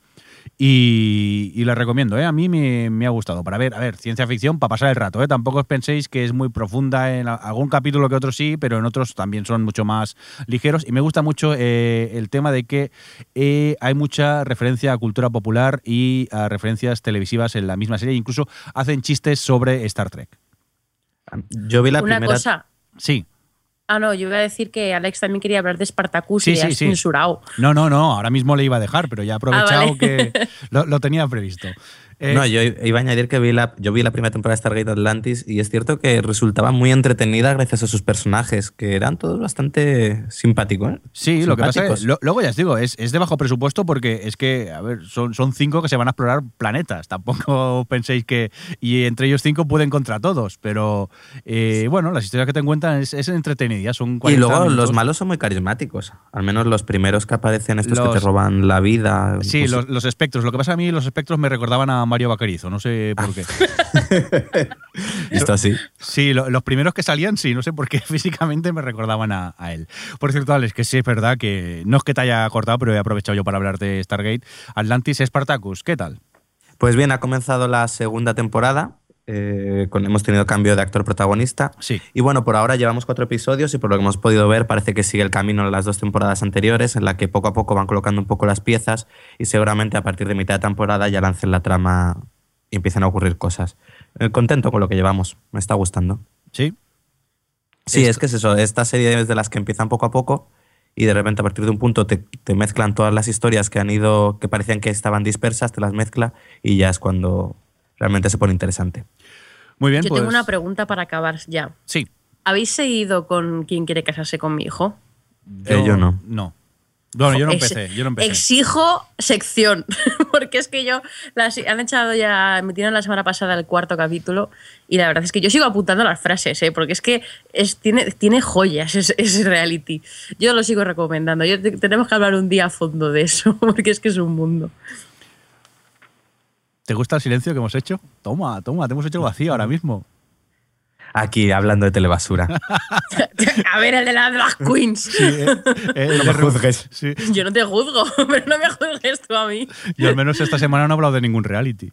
Y, y la recomiendo, ¿eh? a mí me, me ha gustado. Para ver, a ver, ciencia ficción para pasar el rato. ¿eh? Tampoco os penséis que es muy profunda en algún capítulo que otro sí, pero en otros también son mucho más ligeros. Y me gusta mucho eh, el tema de que eh, hay mucha referencia a cultura popular y a referencias televisivas en la misma serie. Incluso hacen chistes sobre Star Trek. Yo vi la Una primera. cosa. Sí. Ah, no, yo iba a decir que Alex también quería hablar de Spartacus Sí, y sí, has sí. censurado. No, no, no. Ahora mismo le iba a dejar, pero ya he aprovechado Ah, vale. que lo, lo tenía previsto. Eh, No, yo iba a añadir que vi la, yo vi la primera temporada de Stargate Atlantis y es cierto que resultaba muy entretenida gracias a sus personajes, que eran todos bastante simpáticos. ¿eh? Sí, lo que pasa es Simpáticos. que, lo- luego ya os digo, es, es de bajo presupuesto porque es que, a ver, son, son cinco que se van a explorar planetas. Tampoco penséis que. Y entre ellos cinco pueden contra todos. Pero eh, bueno, las historias que te encuentran es, es entretenida. Son Y 40 luego los minutos. malos son muy carismáticos. Al menos los primeros que aparecen, estos que Los- te roban la vida. Sí, pues- los, los espectros. Lo que pasa a mí, los espectros me recordaban a Mario Vaquerizo, no sé por qué. Esto así. Sí, lo- los primeros que salían, sí, no sé por qué físicamente me recordaban a, a él. Por cierto, Alex, que sí es verdad que no es que te haya cortado, pero he aprovechado yo para hablar de Stargate. Atlantis Spartacus, ¿qué tal? Pues bien, ha comenzado la segunda temporada. Eh, con- hemos tenido cambio de actor protagonista. Sí. Y bueno, por ahora llevamos cuatro episodios y por lo que hemos podido ver parece que sigue el camino de las dos temporadas anteriores en la que poco a poco van colocando un poco las piezas y seguramente a partir de mitad de temporada ya lancen la trama y empiecen a ocurrir cosas. Eh, contento con lo que llevamos, me está gustando. Sí. Sí, Esto- es que es eso, esta serie es de las que empiezan poco a poco y de repente a partir de un punto te, te mezclan todas las historias que han ido, que parecían que estaban dispersas, te las mezcla y ya es cuando realmente se pone interesante. Muy bien, Yo pues. tengo una pregunta para acabar ya. Sí. ¿Habéis seguido con quién quiere casarse con mi hijo? Eh, yo no. No. Bueno, yo no empecé, yo no empecé. Exijo sección, porque es que yo las, han echado ya, metieron la semana pasada el cuarto capítulo y la verdad es que yo sigo apuntando las frases, ¿eh? porque es que es, tiene, tiene joyas ese, ese reality. Yo lo sigo recomendando. Yo, te- tenemos que hablar un día a fondo de eso, porque es que es un mundo. ¿Te gusta el silencio que hemos hecho? Toma, toma, te hemos hecho vacío ahora mismo. Aquí hablando de telebasura. A ver, el de las Drag Queens. Eh, No me juzgues. Sí. Yo no te juzgo, pero no me juzgues tú a mí. Yo al menos esta semana no he hablado de ningún reality.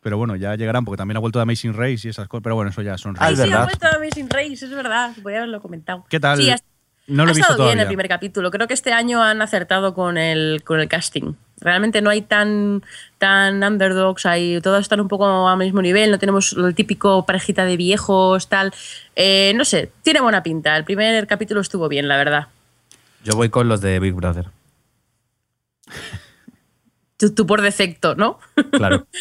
Pero bueno, ya llegarán, porque también ha vuelto de Amazing Race y esas cosas. Pero bueno, eso ya son Ah, Ay, es sí, verdad. ha puesto Amazing Race, es verdad. Voy a haberlo comentado. ¿Qué tal? Sí, ha, no lo he visto estado bien todavía. el primer capítulo. Creo que este año han acertado con el, con el casting. Realmente no hay tan, tan underdogs, hay, todos están un poco al mismo nivel, no tenemos el típico parejita de viejos, tal. Eh, no sé, tiene buena pinta. El primer capítulo estuvo bien, la verdad. Yo voy con los de Big Brother. Tú, tú por defecto, ¿no? Claro.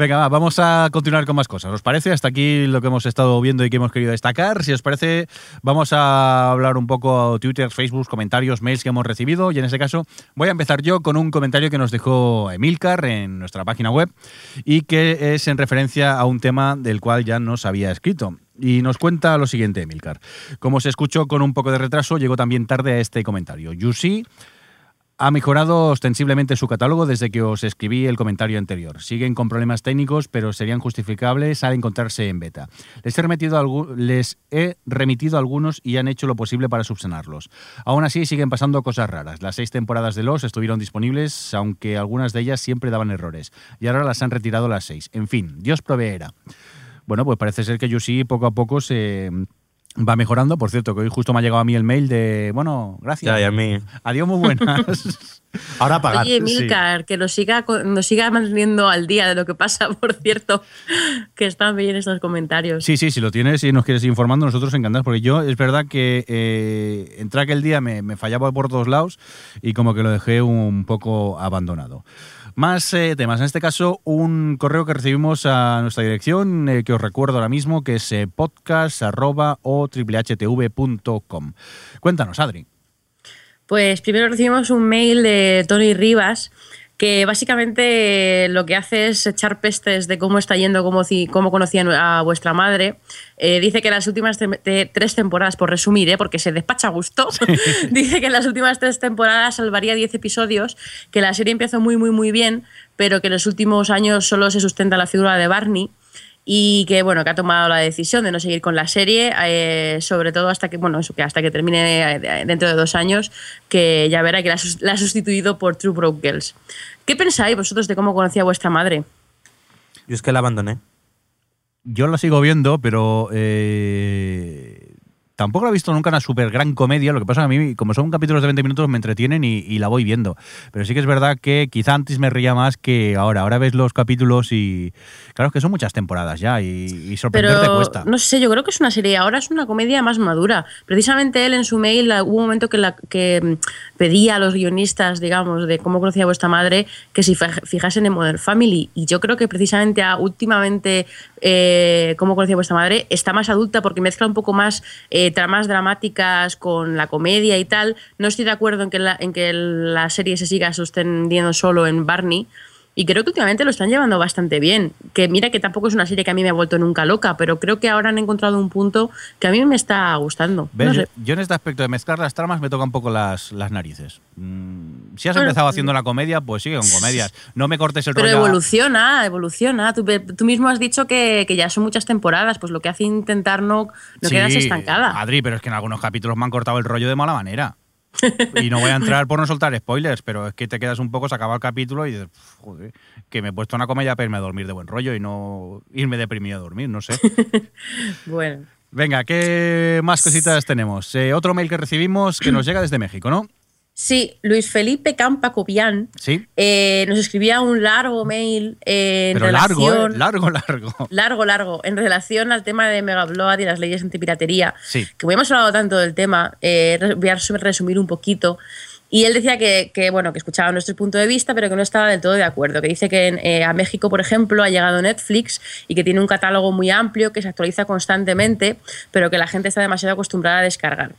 Venga, va, vamos a continuar con más cosas. ¿Os parece? Hasta aquí lo que hemos estado viendo y que hemos querido destacar. Si os parece, vamos a hablar un poco Twitter, Facebook, comentarios, mails que hemos recibido. Y en este caso, voy a empezar yo con un comentario que nos dejó Emilcar en nuestra página web y que es en referencia a un tema del cual ya nos había escrito. Y nos cuenta lo siguiente, Emilcar. Como se escuchó con un poco de retraso, llegó también tarde a este comentario. Yusi ha mejorado ostensiblemente su catálogo desde que os escribí el comentario anterior. Siguen con problemas técnicos, pero serían justificables al encontrarse en beta. Les he remitido, algunos y han hecho lo posible para subsanarlos. Aún así, siguen pasando cosas raras. Las seis temporadas de Los estuvieron disponibles, aunque algunas de ellas siempre daban errores. Y ahora las han retirado las seis. En fin, Dios proveerá. Bueno, pues parece ser que Yusi poco a poco se va mejorando. Por cierto, que hoy justo me ha llegado a mí el mail de, bueno, gracias. Ya, y a mí. Adiós, muy buenas. Ahora a pagar. Oye, Milcar, que nos siga, nos siga manteniendo al día de lo que pasa, por cierto, que están bien estos comentarios. Sí, sí, si lo tienes y nos quieres ir informando, nosotros encantados, porque yo es verdad que eh, entré aquel día, me, me fallaba por todos lados y como que lo dejé un poco abandonado. Más eh, temas, en este caso un correo que recibimos a nuestra dirección, eh, que os recuerdo ahora mismo, que es eh. Cuéntanos, Adri. Pues primero recibimos un mail de Tony Rivas que básicamente lo que hace es echar pestes de cómo está yendo, cómo, cómo conocían a vuestra madre. Eh, dice que las últimas te- te- tres temporadas, por resumir, ¿eh? porque se despacha a gusto, dice que en las últimas tres temporadas salvaría 10 episodios, que la serie empezó muy, muy, muy bien, pero que en los últimos años solo se sustenta la figura de Barney y que bueno que ha tomado la decisión de no seguir con la serie eh, sobre todo hasta que bueno eso que hasta que termine eh, dentro de dos años que ya verá que la, ha sustituido por True Broke Girls ¿qué pensáis vosotros de cómo conocía vuestra madre? Yo es que la abandoné. Yo la sigo viendo, pero eh, tampoco la he visto nunca una super gran comedia. Lo que pasa es que a mí, como son capítulos de 20 minutos, me entretienen y, y la voy viendo. Pero sí que es verdad que quizá antes me reía más que ahora. Ahora ves los capítulos y. Claro, es que son muchas temporadas ya y, y sorprenderte pero cuesta. no sé yo creo que es una serie ahora es una comedia más madura precisamente él en su mail hubo un momento que, la, que mm, pedía a los guionistas digamos de cómo conocía a vuestra madre que si fij- fijasen en Modern Family y yo creo que precisamente a- últimamente eh, cómo conocía a vuestra madre está más adulta porque mezcla un poco más eh, tramas dramáticas con la comedia y tal no estoy de acuerdo en que la, en que la serie se siga sosteniendo solo en Barney y creo que últimamente lo están llevando bastante bien. Que mira que tampoco es una serie que a mí me ha vuelto nunca loca, pero creo que ahora han encontrado un punto que a mí me está gustando. ¿Ves? No sé. Yo en este aspecto de mezclar las tramas me toca un poco las, las narices. Mm, si has Bueno, empezado haciendo la comedia, pues sigue con comedias. No me cortes el Pero rollo. evoluciona, evoluciona. Tú, tú mismo has dicho que, que ya son muchas temporadas, pues lo que hace intentar no, no Sí, quedarse estancada. Adri, pero es que en algunos capítulos me han cortado el rollo de mala manera. Y no voy a entrar por no soltar spoilers, pero es que te quedas un poco, se acaba el capítulo y dices, "Pf, joder, que me he puesto una comedia para irme a dormir de buen rollo y no irme deprimido a dormir, no sé. Bueno. Venga, ¿qué más cositas tenemos? Eh, otro mail que recibimos que nos llega desde México, ¿no? Sí, Luis Felipe Campa Copián Sí, eh, nos escribía un largo mail eh, en pero largo, relación... ¿eh? Largo, largo. largo, largo, en relación al tema de Megabload y las leyes antipiratería, Sí. que hoy hemos hablado tanto del tema, eh, voy a resum- resumir un poquito. Y él decía que, que, bueno, que escuchaba nuestro punto de vista, pero que no estaba del todo de acuerdo. Que dice que eh, a México, por ejemplo, ha llegado Netflix y que tiene un catálogo muy amplio que se actualiza constantemente, pero que la gente está demasiado acostumbrada a descargar.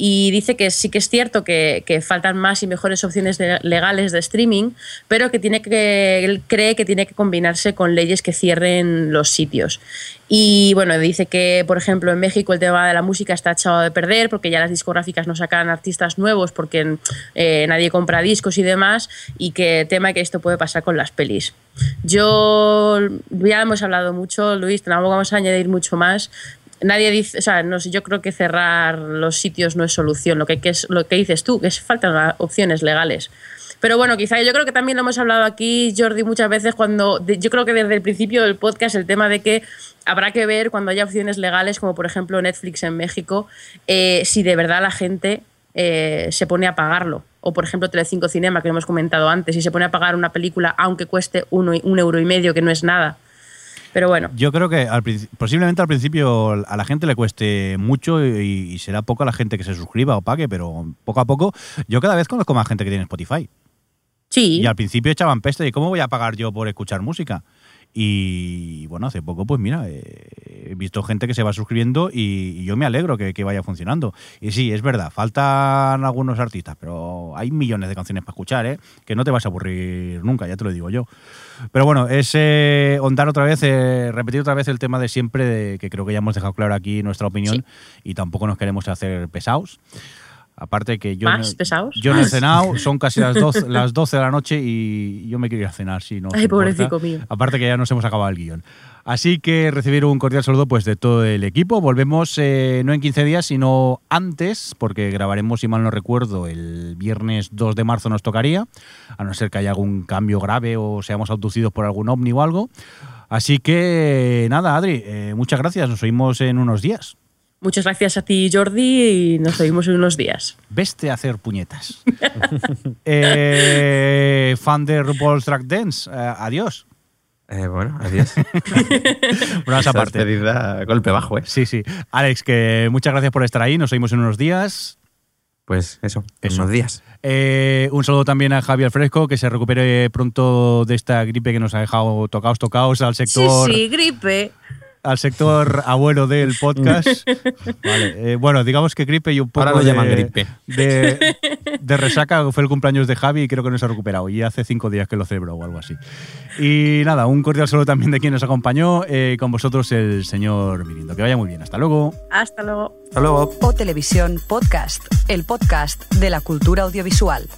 Y dice que sí que es cierto que, que faltan más y mejores opciones de, legales de streaming, pero que tiene que él cree que tiene que combinarse con leyes que cierren los sitios. Y bueno, dice que, por ejemplo, en México el tema de la música está echado de perder porque ya las discográficas no sacan artistas nuevos porque eh, nadie compra discos y demás, y que tema que esto puede pasar con las pelis. Yo, ya hemos hablado mucho, Luis, tampoco vamos a añadir mucho más. Nadie dice, o sea, no sé, yo creo que cerrar los sitios no es solución. Lo que, es lo que dices tú, que es faltan opciones legales. Pero bueno, quizá yo creo que también lo hemos hablado aquí, Jordi, muchas veces cuando, yo creo que desde el principio del podcast, el tema de que habrá que ver cuando haya opciones legales, como por ejemplo Netflix en México, eh, si de verdad la gente eh, se pone a pagarlo. O por ejemplo Telecinco Cinema, que hemos comentado antes, si se pone a pagar una película aunque cueste uno, un euro y medio, que no es nada. Pero bueno. Yo creo que al, posiblemente al principio a la gente le cueste mucho y, y, será poco a la gente que se suscriba o pague, pero poco a poco. Yo cada vez conozco más gente que tiene Spotify. Sí. Y al principio echaban peste de cómo voy a pagar yo por escuchar música. Y bueno, hace poco, pues mira, eh, he visto gente que se va suscribiendo y, yo me alegro que, vaya funcionando. Y sí, es verdad, faltan algunos artistas, pero hay millones de canciones para escuchar, ¿eh? que no te vas a aburrir nunca, ya te lo digo yo. Pero bueno, es eh, ondar otra vez, eh, repetir otra vez el tema de siempre, de, que creo que ya hemos dejado claro aquí nuestra opinión y tampoco nos queremos hacer pesados. Aparte que yo, ¿Más pesados? yo no he cenado, son casi las 12, las 12 de la noche y yo me quiero ir a cenar, si no. Ay, pobrecito mío. Aparte que ya nos hemos acabado el guion. Así que recibir un cordial saludo pues de todo el equipo. Volvemos eh, no en 15 días, sino antes, porque grabaremos, si mal no recuerdo, el viernes 2 de marzo nos tocaría, a no ser que haya algún cambio grave o seamos abducidos por algún ovni o algo. Así que nada, Adri, eh, muchas gracias. Nos oímos en unos días. Muchas gracias a ti, Jordi, y nos oímos en unos días. Veste a hacer puñetas. eh, fan de RuPaul's Drag Dance, eh, adiós. Eh, bueno, adiós. bueno, esa parte. Despedida golpe bajo, ¿eh? Sí, sí. Alex, que muchas gracias por estar ahí. Nos oímos en unos días. Pues eso, en unos días. Eh, un saludo también a Javier Fresco, que se recupere pronto de esta gripe que nos ha dejado tocados, tocados al sector. Sí, sí, gripe al sector abuelo del podcast. Vale, eh, bueno, digamos que gripe y un poco Ahora lo llaman gripe. De, de, resaca fue el cumpleaños de Javi y creo que no se ha recuperado. Y hace cinco días que lo celebró o algo así. Y nada, un cordial saludo también de quien nos acompañó. Eh, con vosotros el señor Mirindo. Que vaya muy bien. Hasta luego. Hasta luego. Hasta luego. O Televisión Podcast, el podcast de la cultura audiovisual.